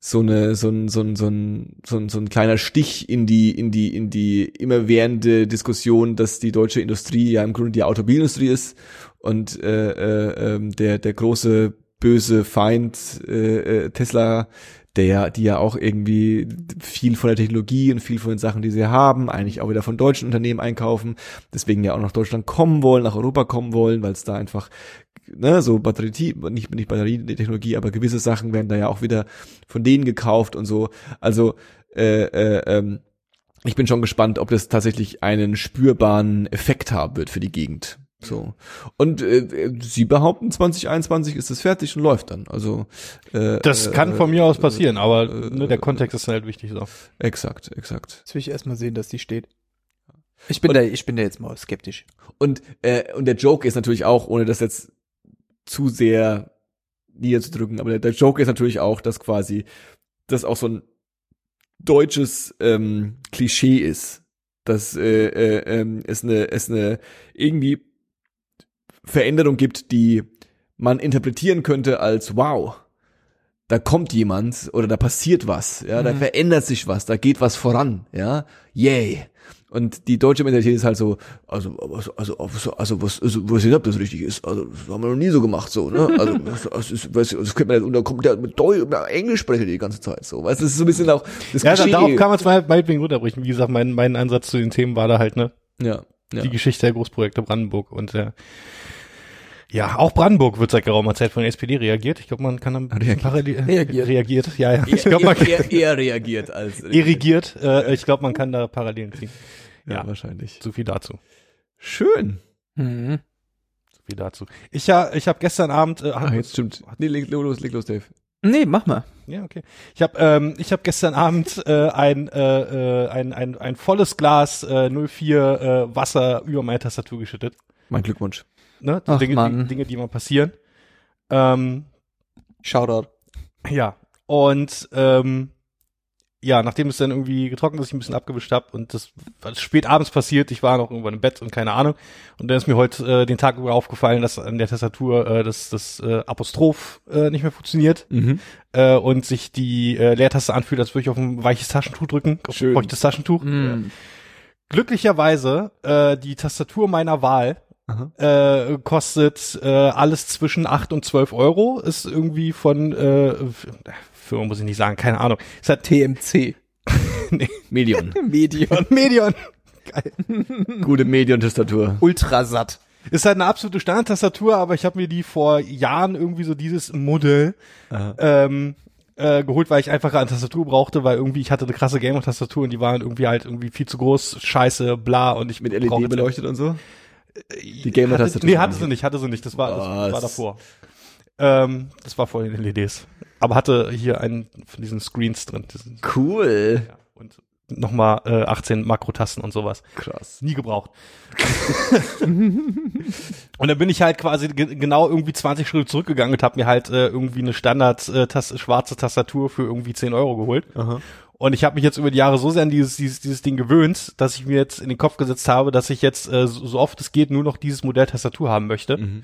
so eine so ein so ein so ein so ein, so ein kleiner Stich in die in die in die immerwährende Diskussion, dass die deutsche Industrie ja im Grunde die Automobilindustrie ist und äh, äh, ähm, der der große böse Feind äh, äh, Tesla der ja, die ja auch irgendwie viel von der Technologie und viel von den Sachen, die sie haben, eigentlich auch wieder von deutschen Unternehmen einkaufen, deswegen ja auch nach Deutschland kommen wollen, nach Europa kommen wollen, weil es da einfach ne, so Batterie, nicht, nicht Batterietechnologie, aber gewisse Sachen werden da ja auch wieder von denen gekauft und so. Also äh, äh, ähm, ich bin schon gespannt, ob das tatsächlich einen spürbaren Effekt haben wird für die Gegend. So. Und äh, sie behaupten, 2021 ist es fertig und läuft dann. Also äh, Das kann von mir aus passieren, aber äh, ne, der Kontext ist halt wichtig so. Exakt, exakt. Jetzt will ich erstmal sehen, dass die steht. Ich bin und, da, ich bin da jetzt mal skeptisch. Und äh, und der Joke ist natürlich auch, ohne das jetzt zu sehr niederzudrücken, aber der, der Joke ist natürlich auch, dass quasi das auch so ein deutsches ähm, Klischee ist, dass äh, äh, äh, es eine es eine irgendwie Veränderung gibt, die man interpretieren könnte als wow, da kommt jemand oder da passiert was, ja, mhm. da verändert sich was, da geht was voran, ja, yay. Und die deutsche Mentalität ist halt so, also, also, also, also, also was, also, was ich ob das richtig ist, also, das haben wir noch nie so gemacht, so, ne, also, das ist, weißt du, das könnte man, und da kommt der mit Deutsch, mit Englisch sprechen die ganze Zeit, so, weißt du, das ist so ein bisschen auch, das Ja, Klischee. darauf kann man es mal meinetwegen runterbrechen, wie gesagt, mein, mein Ansatz zu den Themen war da halt, ne, ja, ja. die Geschichte der Großprojekte Brandenburg und, ja, ja, auch Brandenburg wird seit geraumer Zeit von der SPD reagiert. Ich glaube, man kann dann reagiert. parallel reagiert. reagiert. Ja, ja. Ich glaube, man eher, eher reagiert als irrigiert. Äh, ich glaube, man kann da Parallelen ziehen. Ja, ja, wahrscheinlich. Zu viel dazu. Schön. Mhm. Zu viel dazu. Ich ja, ich habe gestern Abend. Äh, Ach, jetzt stimmt. Nee, leg los, leg los, Dave. Nee, mach mal. Ja, okay. Ich habe ähm, ich habe gestern Abend äh, ein, äh, äh, ein ein ein volles Glas äh, 04 äh, Wasser über meine Tastatur geschüttet. Mein Glückwunsch. Ne? Ach, Dinge. Die, Dinge, die mal passieren. Ähm, Shoutout. Ja. Und ähm, ja, nachdem es dann irgendwie getrocknet ist, ich ein bisschen abgewischt habe und das war spät abends passiert, ich war noch irgendwann im Bett und keine Ahnung. Und dann ist mir heute äh, den Tag über aufgefallen, dass an der Tastatur äh, das, das äh, Apostroph äh, nicht mehr funktioniert mhm. äh, und sich die äh, Leertaste anfühlt, als würde ich auf ein weiches Taschentuch drücken, auf ein feuchtes Taschentuch. Mhm. Glücklicherweise äh, die Tastatur meiner Wahl äh, kostet äh, alles zwischen acht und zwölf Euro. Ist irgendwie von äh, Firma muss ich nicht sagen, keine Ahnung. Es hat TMC. nee. Medion. Medion. Medion. Geil. Gute Medion-Tastatur. Ultrasatt. Ist halt eine absolute Standard-Tastatur, aber ich habe mir die vor Jahren irgendwie so dieses Modell ähm, äh, geholt, weil ich einfach eine Tastatur brauchte, weil irgendwie ich hatte eine krasse Gamer-Tastatur und die waren irgendwie halt irgendwie viel zu groß, scheiße, bla und ich mit LED beleuchtet und so. Die Gamer-Tastatur? Nee, hatte sie nicht, hatte sie nicht. Das war, das war davor. Ähm, das war vor den LEDs. Aber hatte hier einen von diesen Screens drin. Diesen, cool. Ja, und nochmal äh, 18 Makrotasten und sowas. Krass. Nie gebraucht. und dann bin ich halt quasi genau irgendwie 20 Schritte zurückgegangen und habe mir halt äh, irgendwie eine Standard äh, -Tas schwarze Tastatur für irgendwie 10 Euro geholt. Aha. Und ich habe mich jetzt über die Jahre so sehr an dieses, dieses, dieses Ding gewöhnt, dass ich mir jetzt in den Kopf gesetzt habe, dass ich jetzt äh, so, so oft es geht nur noch dieses Modell Tastatur haben möchte. Mhm.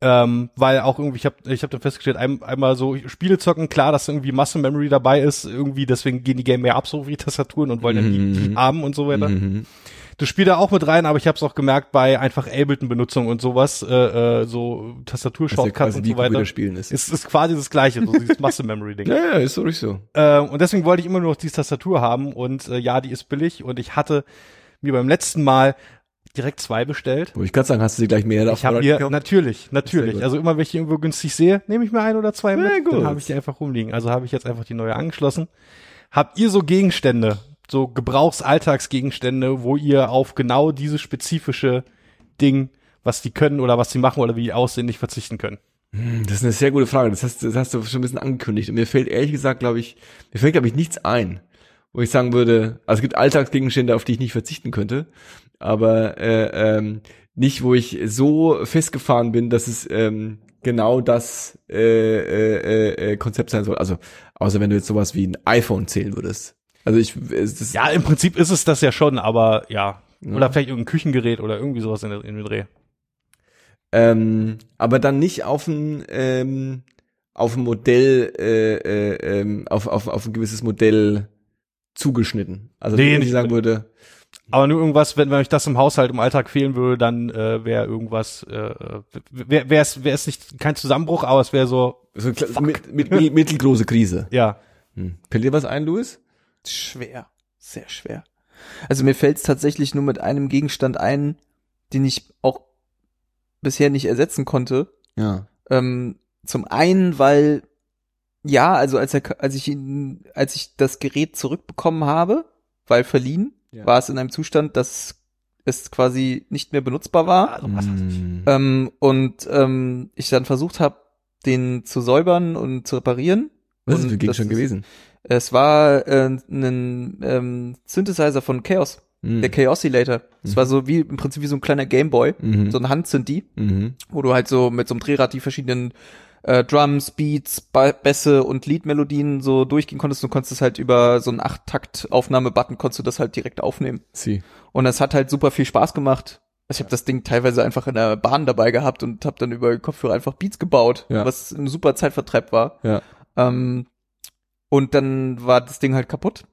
Ähm, weil auch irgendwie, ich habe ich hab dann festgestellt, ein, einmal so Spiele zocken, klar, dass irgendwie Muscle Memory dabei ist, irgendwie, deswegen gehen die Game mehr ab, so wie Tastaturen und wollen dann die, die mhm. haben und so weiter. Mhm. Das spielt da auch mit rein, aber ich habe es auch gemerkt bei einfach Ableton-Benutzung und sowas, äh, äh, so Tastatur-Shortcuts und so weiter. Spielen ist. ist. Ist quasi das Gleiche, so dieses Muscle Memory-Ding. ja, ja, ist richtig so. Äh, und deswegen wollte ich immer nur noch diese Tastatur haben und äh, ja, die ist billig und ich hatte mir beim letzten Mal direkt zwei bestellt. Wo ich gerade sagen, hast du sie gleich mehr davon? Ich habe mir natürlich, natürlich. Also immer wenn ich irgendwo günstig sehe, nehme ich mir ein oder zwei mit, gut. dann habe ich die einfach rumliegen. Also habe ich jetzt einfach die neue angeschlossen. Habt ihr so Gegenstände, so Gebrauchsalltagsgegenstände, wo ihr auf genau dieses spezifische Ding, was die können oder was sie machen oder wie die aussehen, nicht verzichten können? Hm, das ist eine sehr gute Frage. Das hast, das hast du schon ein bisschen angekündigt. Und mir fällt ehrlich gesagt, glaube ich, mir fällt, glaube ich, nichts ein, wo ich sagen würde, also es gibt Alltagsgegenstände, auf die ich nicht verzichten könnte aber äh, ähm, nicht, wo ich so festgefahren bin, dass es ähm, genau das äh, äh, äh, Konzept sein soll. Also außer wenn du jetzt sowas wie ein iPhone zählen würdest. Also ich ja im Prinzip ist es das ja schon, aber ja, ja. oder vielleicht irgendein Küchengerät oder irgendwie sowas in, in dem Dreh. Ähm, aber dann nicht auf ein ähm, auf ein Modell, äh, äh, ähm, auf, auf, auf ein gewisses Modell zugeschnitten. Also Nee, wenn ich nicht- sagen würde, Aber nur irgendwas, wenn, wenn euch das im Haushalt im Alltag fehlen würde, dann äh, wäre irgendwas, äh, wäre es wäre es nicht kein Zusammenbruch, aber es wäre so, so mit, mit, mit, mittelgroße Krise. ja. Hm. Fällt dir was ein, Louis? Schwer, sehr schwer. Also mir fällt es tatsächlich nur mit einem Gegenstand ein, den ich auch bisher nicht ersetzen konnte. Ja. Ähm, zum einen, weil ja, also als er, als ich ihn, als ich das Gerät zurückbekommen habe, weil verliehen, Ja. war es in einem Zustand, dass es quasi nicht mehr benutzbar war. Also. Hm. Ähm, und ähm, ich dann versucht habe, den zu säubern und zu reparieren. Was ist und für ein Gegenstand das ist- gewesen? Es war äh, ein ähm, Synthesizer von Chaos, Hm. der Chaosilator. Es Mhm. war so wie im Prinzip wie so ein kleiner Gameboy, Mhm. so ein Handsynthi, mhm. wo du halt so mit so einem Drehrad die verschiedenen äh, Drums, Beats, ba Bässe und Liedmelodien so durchgehen konntest. Du konntest es halt über so einen Acht-Takt-Aufnahme-Button konntest du das halt direkt aufnehmen. Sie. Und das hat halt super viel Spaß gemacht. Also Ich habe das Ding teilweise einfach in der Bahn dabei gehabt und habe dann über Kopfhörer einfach Beats gebaut, Ja. was ein super Zeitvertreib war. Ja. Ähm, und dann war das Ding halt kaputt.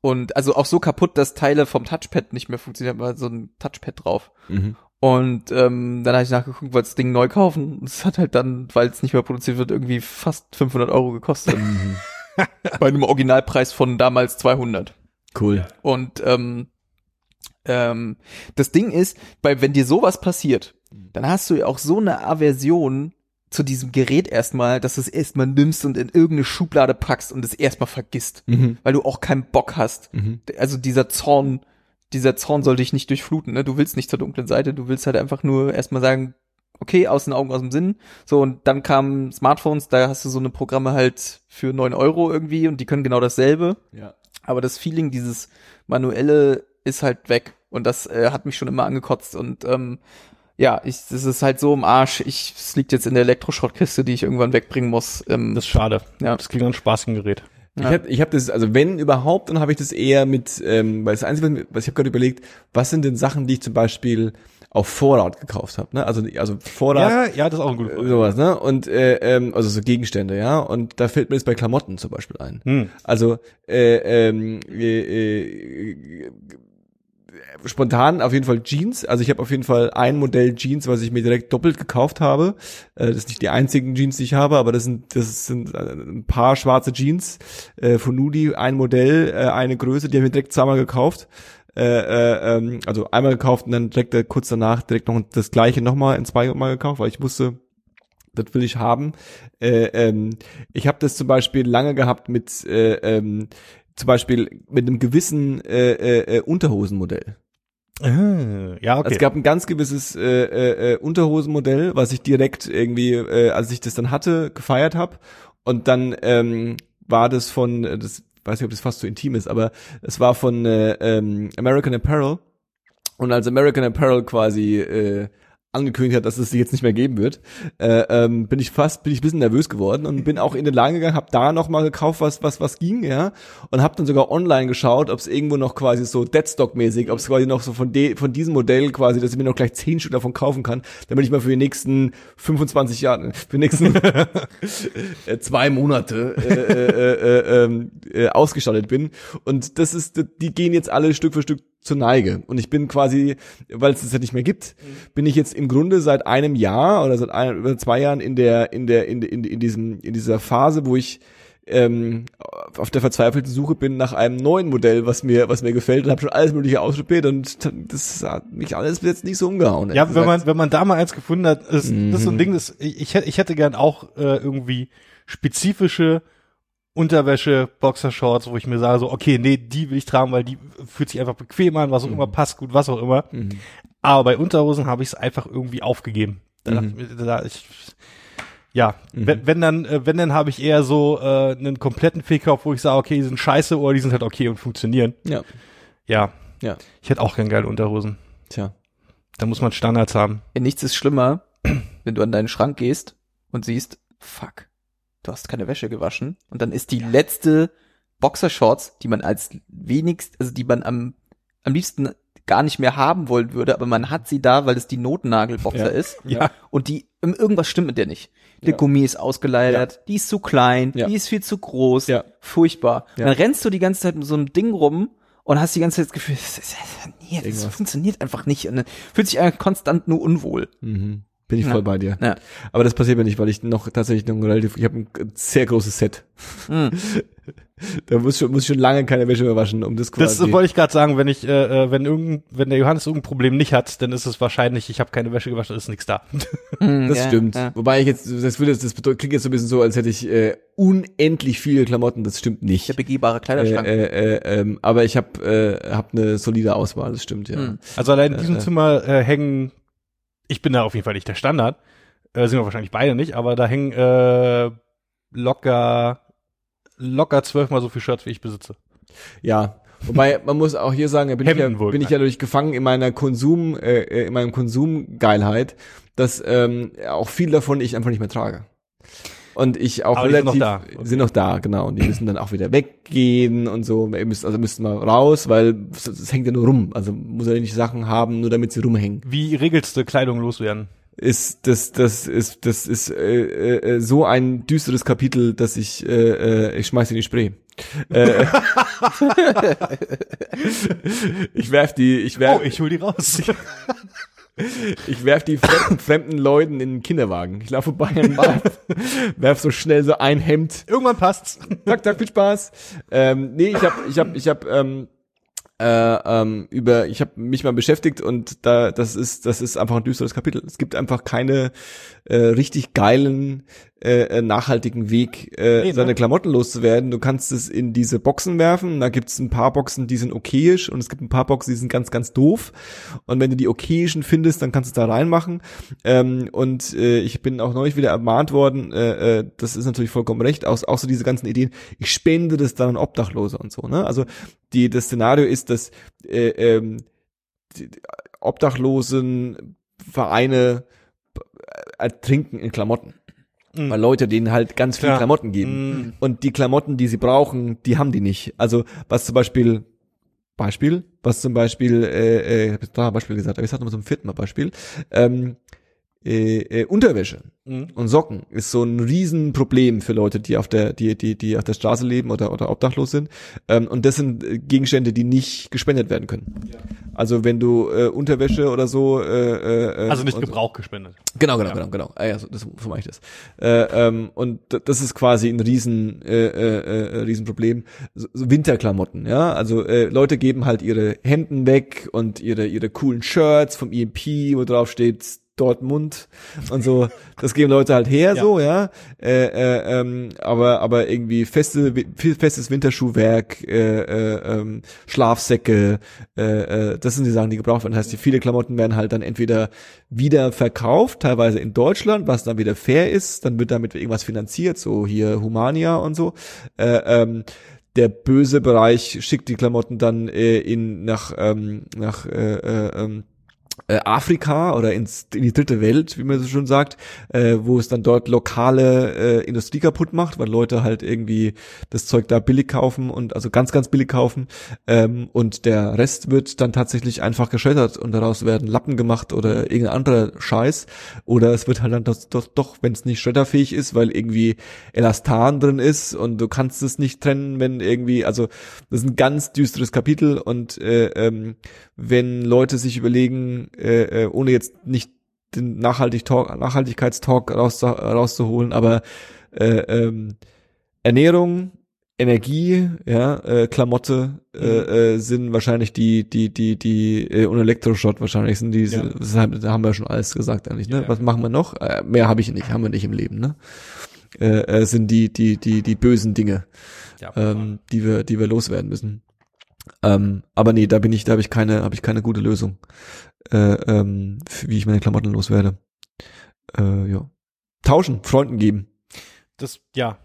Und also auch so kaputt, dass Teile vom Touchpad nicht mehr funktionieren, war so ein Touchpad drauf. Mhm. Und ähm, dann habe ich nachgeguckt, wollte das Ding neu kaufen. Und es hat halt dann, weil es nicht mehr produziert wird, irgendwie fast 500 Euro gekostet. Mhm. Bei einem Originalpreis von damals 200. Cool. Und ähm, ähm, das Ding ist, bei, wenn dir sowas passiert, dann hast du ja auch so eine Aversion zu diesem Gerät erstmal, dass du es erstmal nimmst und in irgendeine Schublade packst und es erstmal vergisst, Mhm. weil du auch keinen Bock hast. Mhm. Also dieser Zorn, dieser Zorn soll dich nicht durchfluten, ne? Du willst nicht zur dunklen Seite, du willst halt einfach nur erstmal sagen, okay, aus den Augen, aus dem Sinn. So, und dann kamen Smartphones, da hast du so eine Programme halt für neun Euro irgendwie und die können genau dasselbe. Ja. Aber das Feeling, dieses manuelle, ist halt weg. Und das äh, hat mich schon immer angekotzt. Und ähm, ja, ich, das ist halt so im Arsch. Ich, es liegt jetzt in der Elektroschrottkiste, die ich irgendwann wegbringen muss. Ähm, Das ist schade. Ja. Das klingt nach einem spaßigen Gerät. Ich Ja. habe ich hab das, also wenn überhaupt, dann habe ich das eher mit, ähm, weil das Einzige, was- was ich habe gerade überlegt, was sind denn Sachen, die ich zum Beispiel auf Vorrat gekauft habe, ne? Also, also Vorrat, Ja, ja, das ist auch ein guter äh, sowas, ne? Und äh, ähm, also so Gegenstände, ja. Und da fällt mir jetzt bei Klamotten zum Beispiel ein. Hm. Also äh, ähm, äh, äh, spontan auf jeden Fall Jeans. Also ich habe auf jeden Fall ein Modell Jeans, was ich mir direkt doppelt gekauft habe. Äh, das ist nicht die einzigen Jeans, die ich habe, aber das sind das sind äh, ein paar schwarze Jeans äh, von Nudi, ein Modell, eine Größe, die habe ich mir direkt zweimal gekauft. Äh, äh, ähm, also einmal gekauft und dann direkt kurz danach direkt noch das gleiche nochmal in zweimal gekauft, weil ich wusste, das will ich haben. Äh, ähm, ich habe das zum Beispiel lange gehabt mit äh, ähm, zum Beispiel mit einem gewissen äh, äh, äh, Unterhosenmodell. Ah, ja, okay. Also es gab ein ganz gewisses äh, äh, äh, Unterhosenmodell, was ich direkt irgendwie, äh, als ich das dann hatte, gefeiert habe. Und dann ähm, war das von, äh, das weiß nicht, ob das fast so intim ist, aber es war von äh, ähm, American Apparel. Und als American Apparel quasi äh, angekündigt hat, dass es sie jetzt nicht mehr geben wird, äh, ähm, bin ich fast, bin ich ein bisschen nervös geworden und bin auch in den Laden gegangen, habe da noch mal gekauft, was was was ging, ja, und habe dann sogar online geschaut, ob es irgendwo noch quasi so Deadstock-mäßig, ob es quasi noch so von de, von diesem Modell quasi, dass ich mir noch gleich zehn Stück davon kaufen kann, damit ich mal für die nächsten 25 Jahre, für die nächsten äh, zwei Monate äh, äh, äh, ähm, äh, ausgestattet bin. Und das ist, die gehen jetzt alle Stück für Stück zur Neige. Und ich bin quasi, weil es das ja nicht mehr gibt, bin ich jetzt im Grunde seit einem Jahr oder seit ein, oder zwei Jahren in der, in der, in, in, in diesem, in dieser Phase, wo ich ähm, auf der verzweifelten Suche bin nach einem neuen Modell, was mir, was mir gefällt und habe schon alles mögliche ausprobiert und das hat mich alles bis jetzt nicht so umgehauen. Ja, wenn gesagt. man, wenn man da mal eins gefunden hat, ist, das ist Mhm. so ein Ding, das, ich, ich hätte- ich hätte gern auch äh, irgendwie spezifische Unterwäsche, Boxershorts, wo ich mir sage, so, okay, nee, die will ich tragen, weil die fühlt sich einfach bequem an, was auch immer, passt gut, was auch immer. Mhm. Aber bei Unterhosen habe ich es einfach irgendwie aufgegeben. Da dachte Mhm. da ich, ja, wenn, wenn dann, äh, wenn dann habe ich eher so äh, einen kompletten Fake-Kauf, wo ich sage, okay, die sind scheiße oder die sind halt okay und funktionieren. Ja, Ja, ja, ich hätte auch gern geile Unterhosen. tja. Da muss man Standards haben. Ja, nichts ist schlimmer, wenn du an deinen Schrank gehst und siehst, fuck, du hast keine Wäsche gewaschen. Und dann ist die letzte Boxershorts, die man als wenigst, also die man am, am liebsten gar nicht mehr haben wollen würde, aber man hat sie da, weil es die Notnagelboxer Ja. ist. Ja. Und die, irgendwas stimmt mit der nicht. Der Ja. Gummi ist ausgeleiert, die ist zu klein, Ja. die ist viel zu groß, Ja. furchtbar. Ja. Dann rennst du die ganze Zeit mit so einem Ding rum und hast die ganze Zeit das Gefühl, das, ist, das Irgendwas. funktioniert einfach nicht. Und dann fühlt sich einfach konstant nur unwohl. Mhm. Bin ich Ja. voll bei dir. Ja. Aber das passiert mir nicht, weil ich noch tatsächlich noch relativ, ich habe ein sehr großes Set. Mhm. da muss schon, muss ich schon lange keine Wäsche mehr waschen, um das Das quasi. wollte ich gerade sagen, wenn ich, äh, äh, wenn irgend, wenn der Johannes irgendein Problem nicht hat, dann ist es wahrscheinlich, ich habe keine Wäsche gewaschen, ist nichts da. Mhm, das ja, stimmt. Ja. Wobei ich jetzt, das würde, das bedeutet, klingt jetzt so ein bisschen so, als hätte ich äh, unendlich viele Klamotten. Das stimmt nicht. Der begehbare Äh, Kleiderschrank. äh, äh, ähm, aber ich habe äh, hab eine solide Auswahl. Das stimmt ja. Mhm. Also allein in diesem Äh, äh. Zimmer äh, hängen, ich bin da auf jeden Fall nicht der Standard, äh, sind wir wahrscheinlich beide nicht, aber da hängen äh, locker, locker zwölfmal so viel Shirts, wie ich besitze. Ja. Wobei man muss auch hier sagen, bin, ich ja, bin ich ja durch gefangen in meiner Konsum, äh, äh, in meinem Konsumgeilheit, dass ähm, auch viel davon ich einfach nicht mehr trage. Und ich auch Aber die sind relativ noch da. sind noch da, genau. Und die müssen dann auch wieder weggehen und so. Ihr müsst, also müssten mal raus, weil es, hängt ja nur rum. Also muss er nicht Sachen haben, nur damit sie rumhängen. Wie regelst du Kleidung loswerden? Ist das das ist das ist äh, äh, so ein düsteres Kapitel, dass ich äh, äh, ich schmeiß in die Spree. äh, ich werf die ich werf Oh, ich hol die raus. Ich werf die fremden, fremden Leuten in den Kinderwagen. Ich laufe vorbei und werf, werf so schnell so ein Hemd. Irgendwann passt's. Zack, zack, viel Spaß. Ähm, nee, ich hab, ich hab, ich hab ähm, äh, ähm, über, ich habe mich mal beschäftigt und da, das ist, das ist einfach ein düsteres Kapitel. Es gibt einfach keine äh, richtig geilen, äh, äh, nachhaltigen Weg, äh, Nee, ne? seine Klamotten loszuwerden. Du kannst es in diese Boxen werfen. Da gibt's ein paar Boxen, die sind okayisch und es gibt ein paar Boxen, die sind ganz, ganz doof. Und wenn du die okayischen findest, dann kannst du es da reinmachen. Ähm, und äh, ich bin auch neulich wieder ermahnt worden, äh, äh, das ist natürlich vollkommen recht, auch, auch so diese ganzen Ideen, ich spende das dann an Obdachlose und so. Ne? Also die, das Szenario ist, dass äh, ähm, die Obdachlosen Vereine äh, ertrinken in Klamotten. Mhm. Weil Leute denen halt ganz viel Klar. Klamotten geben. Mhm. Und die Klamotten, die sie brauchen, die haben die nicht. Also was zum Beispiel Beispiel, was zum Beispiel, äh, äh, ich hab jetzt da ein Beispiel gesagt, aber ich sag nochmal zum vierten Mal Beispiel, ähm, äh, äh, Unterwäsche Mhm. und Socken ist so ein Riesenproblem für Leute, die auf der, die, die, die auf der Straße leben oder, oder obdachlos sind. Ähm, und das sind äh, Gegenstände, die nicht gespendet werden können. Also wenn du äh, Unterwäsche oder so, äh, äh, Also nicht und so- Gebrauch gespendet. Genau, genau, genau, genau. Ah, ja, so, das, so mache ich das. Äh, ähm, und das ist quasi ein riesen, äh, äh, äh, Riesenproblem. So, so Winterklamotten, ja. Also äh, Leute geben halt ihre Hemden weg und ihre ihre coolen Shirts vom EMP, wo drauf steht Dortmund und so. Das geben Leute halt her, Ja. so, ja. Äh, äh, ähm, aber aber irgendwie feste, festes Winterschuhwerk, äh, äh, ähm, Schlafsäcke, äh, äh, das sind die Sachen, die gebraucht werden. Das heißt, die viele Klamotten werden halt dann entweder wieder verkauft, teilweise in Deutschland, was dann wieder fair ist, dann wird damit irgendwas finanziert, so hier Humania und so. Äh, ähm, der böse Bereich schickt die Klamotten dann äh, in nach ähm, nach äh, Afrika oder ins, in die dritte Welt, wie man so schon sagt, äh, wo es dann dort lokale äh, Industrie kaputt macht, weil Leute halt irgendwie das Zeug da billig kaufen und also ganz, ganz billig kaufen. Ähm, und der Rest wird dann tatsächlich einfach geschreddert und daraus werden Lappen gemacht oder irgendein anderer Scheiß. Oder es wird halt dann das, doch, doch wenn es nicht shredderfähig ist, weil irgendwie Elastan drin ist und du kannst es nicht trennen, wenn irgendwie, also das ist ein ganz düsteres Kapitel und äh, ähm, wenn Leute sich überlegen, äh, äh, ohne jetzt nicht den Nachhaltig -Talk, Nachhaltigkeitstalk raus, rauszuholen, aber äh, ähm, Ernährung, Energie, ja, äh, Klamotte äh, äh, sind wahrscheinlich die, die, die, die äh, und Elektroschrott wahrscheinlich sind die, Ja. das haben da haben wir schon alles gesagt eigentlich, ne? Ja. Was machen wir noch? Äh, mehr habe ich nicht, haben wir nicht im Leben, ne? Äh, äh, sind die, die, die, die bösen Dinge Ja. ähm, die wir, die wir loswerden müssen. Ähm, aber nee, da bin ich, da habe ich keine, habe ich keine gute Lösung, äh, ähm, wie ich meine Klamotten loswerde. Äh, ja. Tauschen, Freunden geben, Das, ja,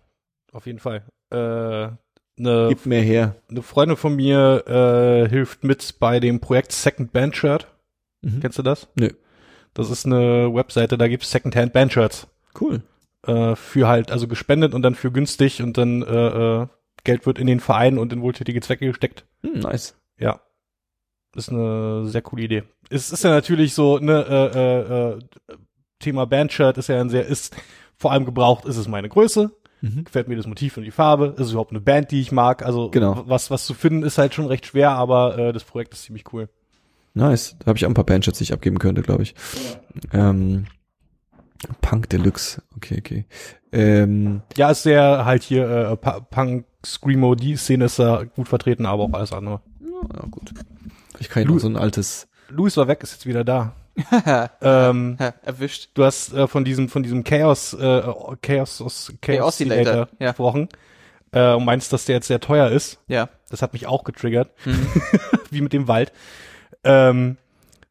auf jeden Fall. Äh, eine, gib mehr her. eine Freundin von mir äh, hilft mit bei dem Projekt Second Band Shirt. Mhm. Kennst du das? Nö. Das ist eine Webseite, da gibt's Secondhand Bandshirts. Cool. Äh, für halt, also gespendet und dann für günstig und dann äh, äh, Geld wird in den Verein und in wohltätige Zwecke gesteckt. Hm, nice. Ja. ist eine sehr coole Idee. Es ist ja natürlich so, ne, äh, äh, äh, Thema Bandshirt ist ja ein sehr, ist vor allem gebraucht, ist es meine Größe, Mhm. gefällt mir das Motiv und die Farbe, ist es überhaupt eine Band, die ich mag, also Genau. was, was zu finden ist halt schon recht schwer, aber äh, das Projekt ist ziemlich cool. Nice. Da habe ich auch ein paar Bandshots, die ich abgeben könnte, glaube ich. Ähm, Punk Deluxe. Okay, okay. Ähm, Ja, ist sehr halt hier äh, Pa- Punk, Screamo, die Szene ist da gut vertreten, aber auch alles andere. ja, gut. Ich kann ja so ein altes. Louis war weg, ist jetzt wieder da. ähm, Erwischt. du hast äh, von diesem von diesem Chaos äh, Chaos Chaos ja. gesprochen äh, und meinst, dass der jetzt sehr teuer ist. Ja. Das hat mich auch getriggert, Mhm. wie mit dem Wald. Ähm,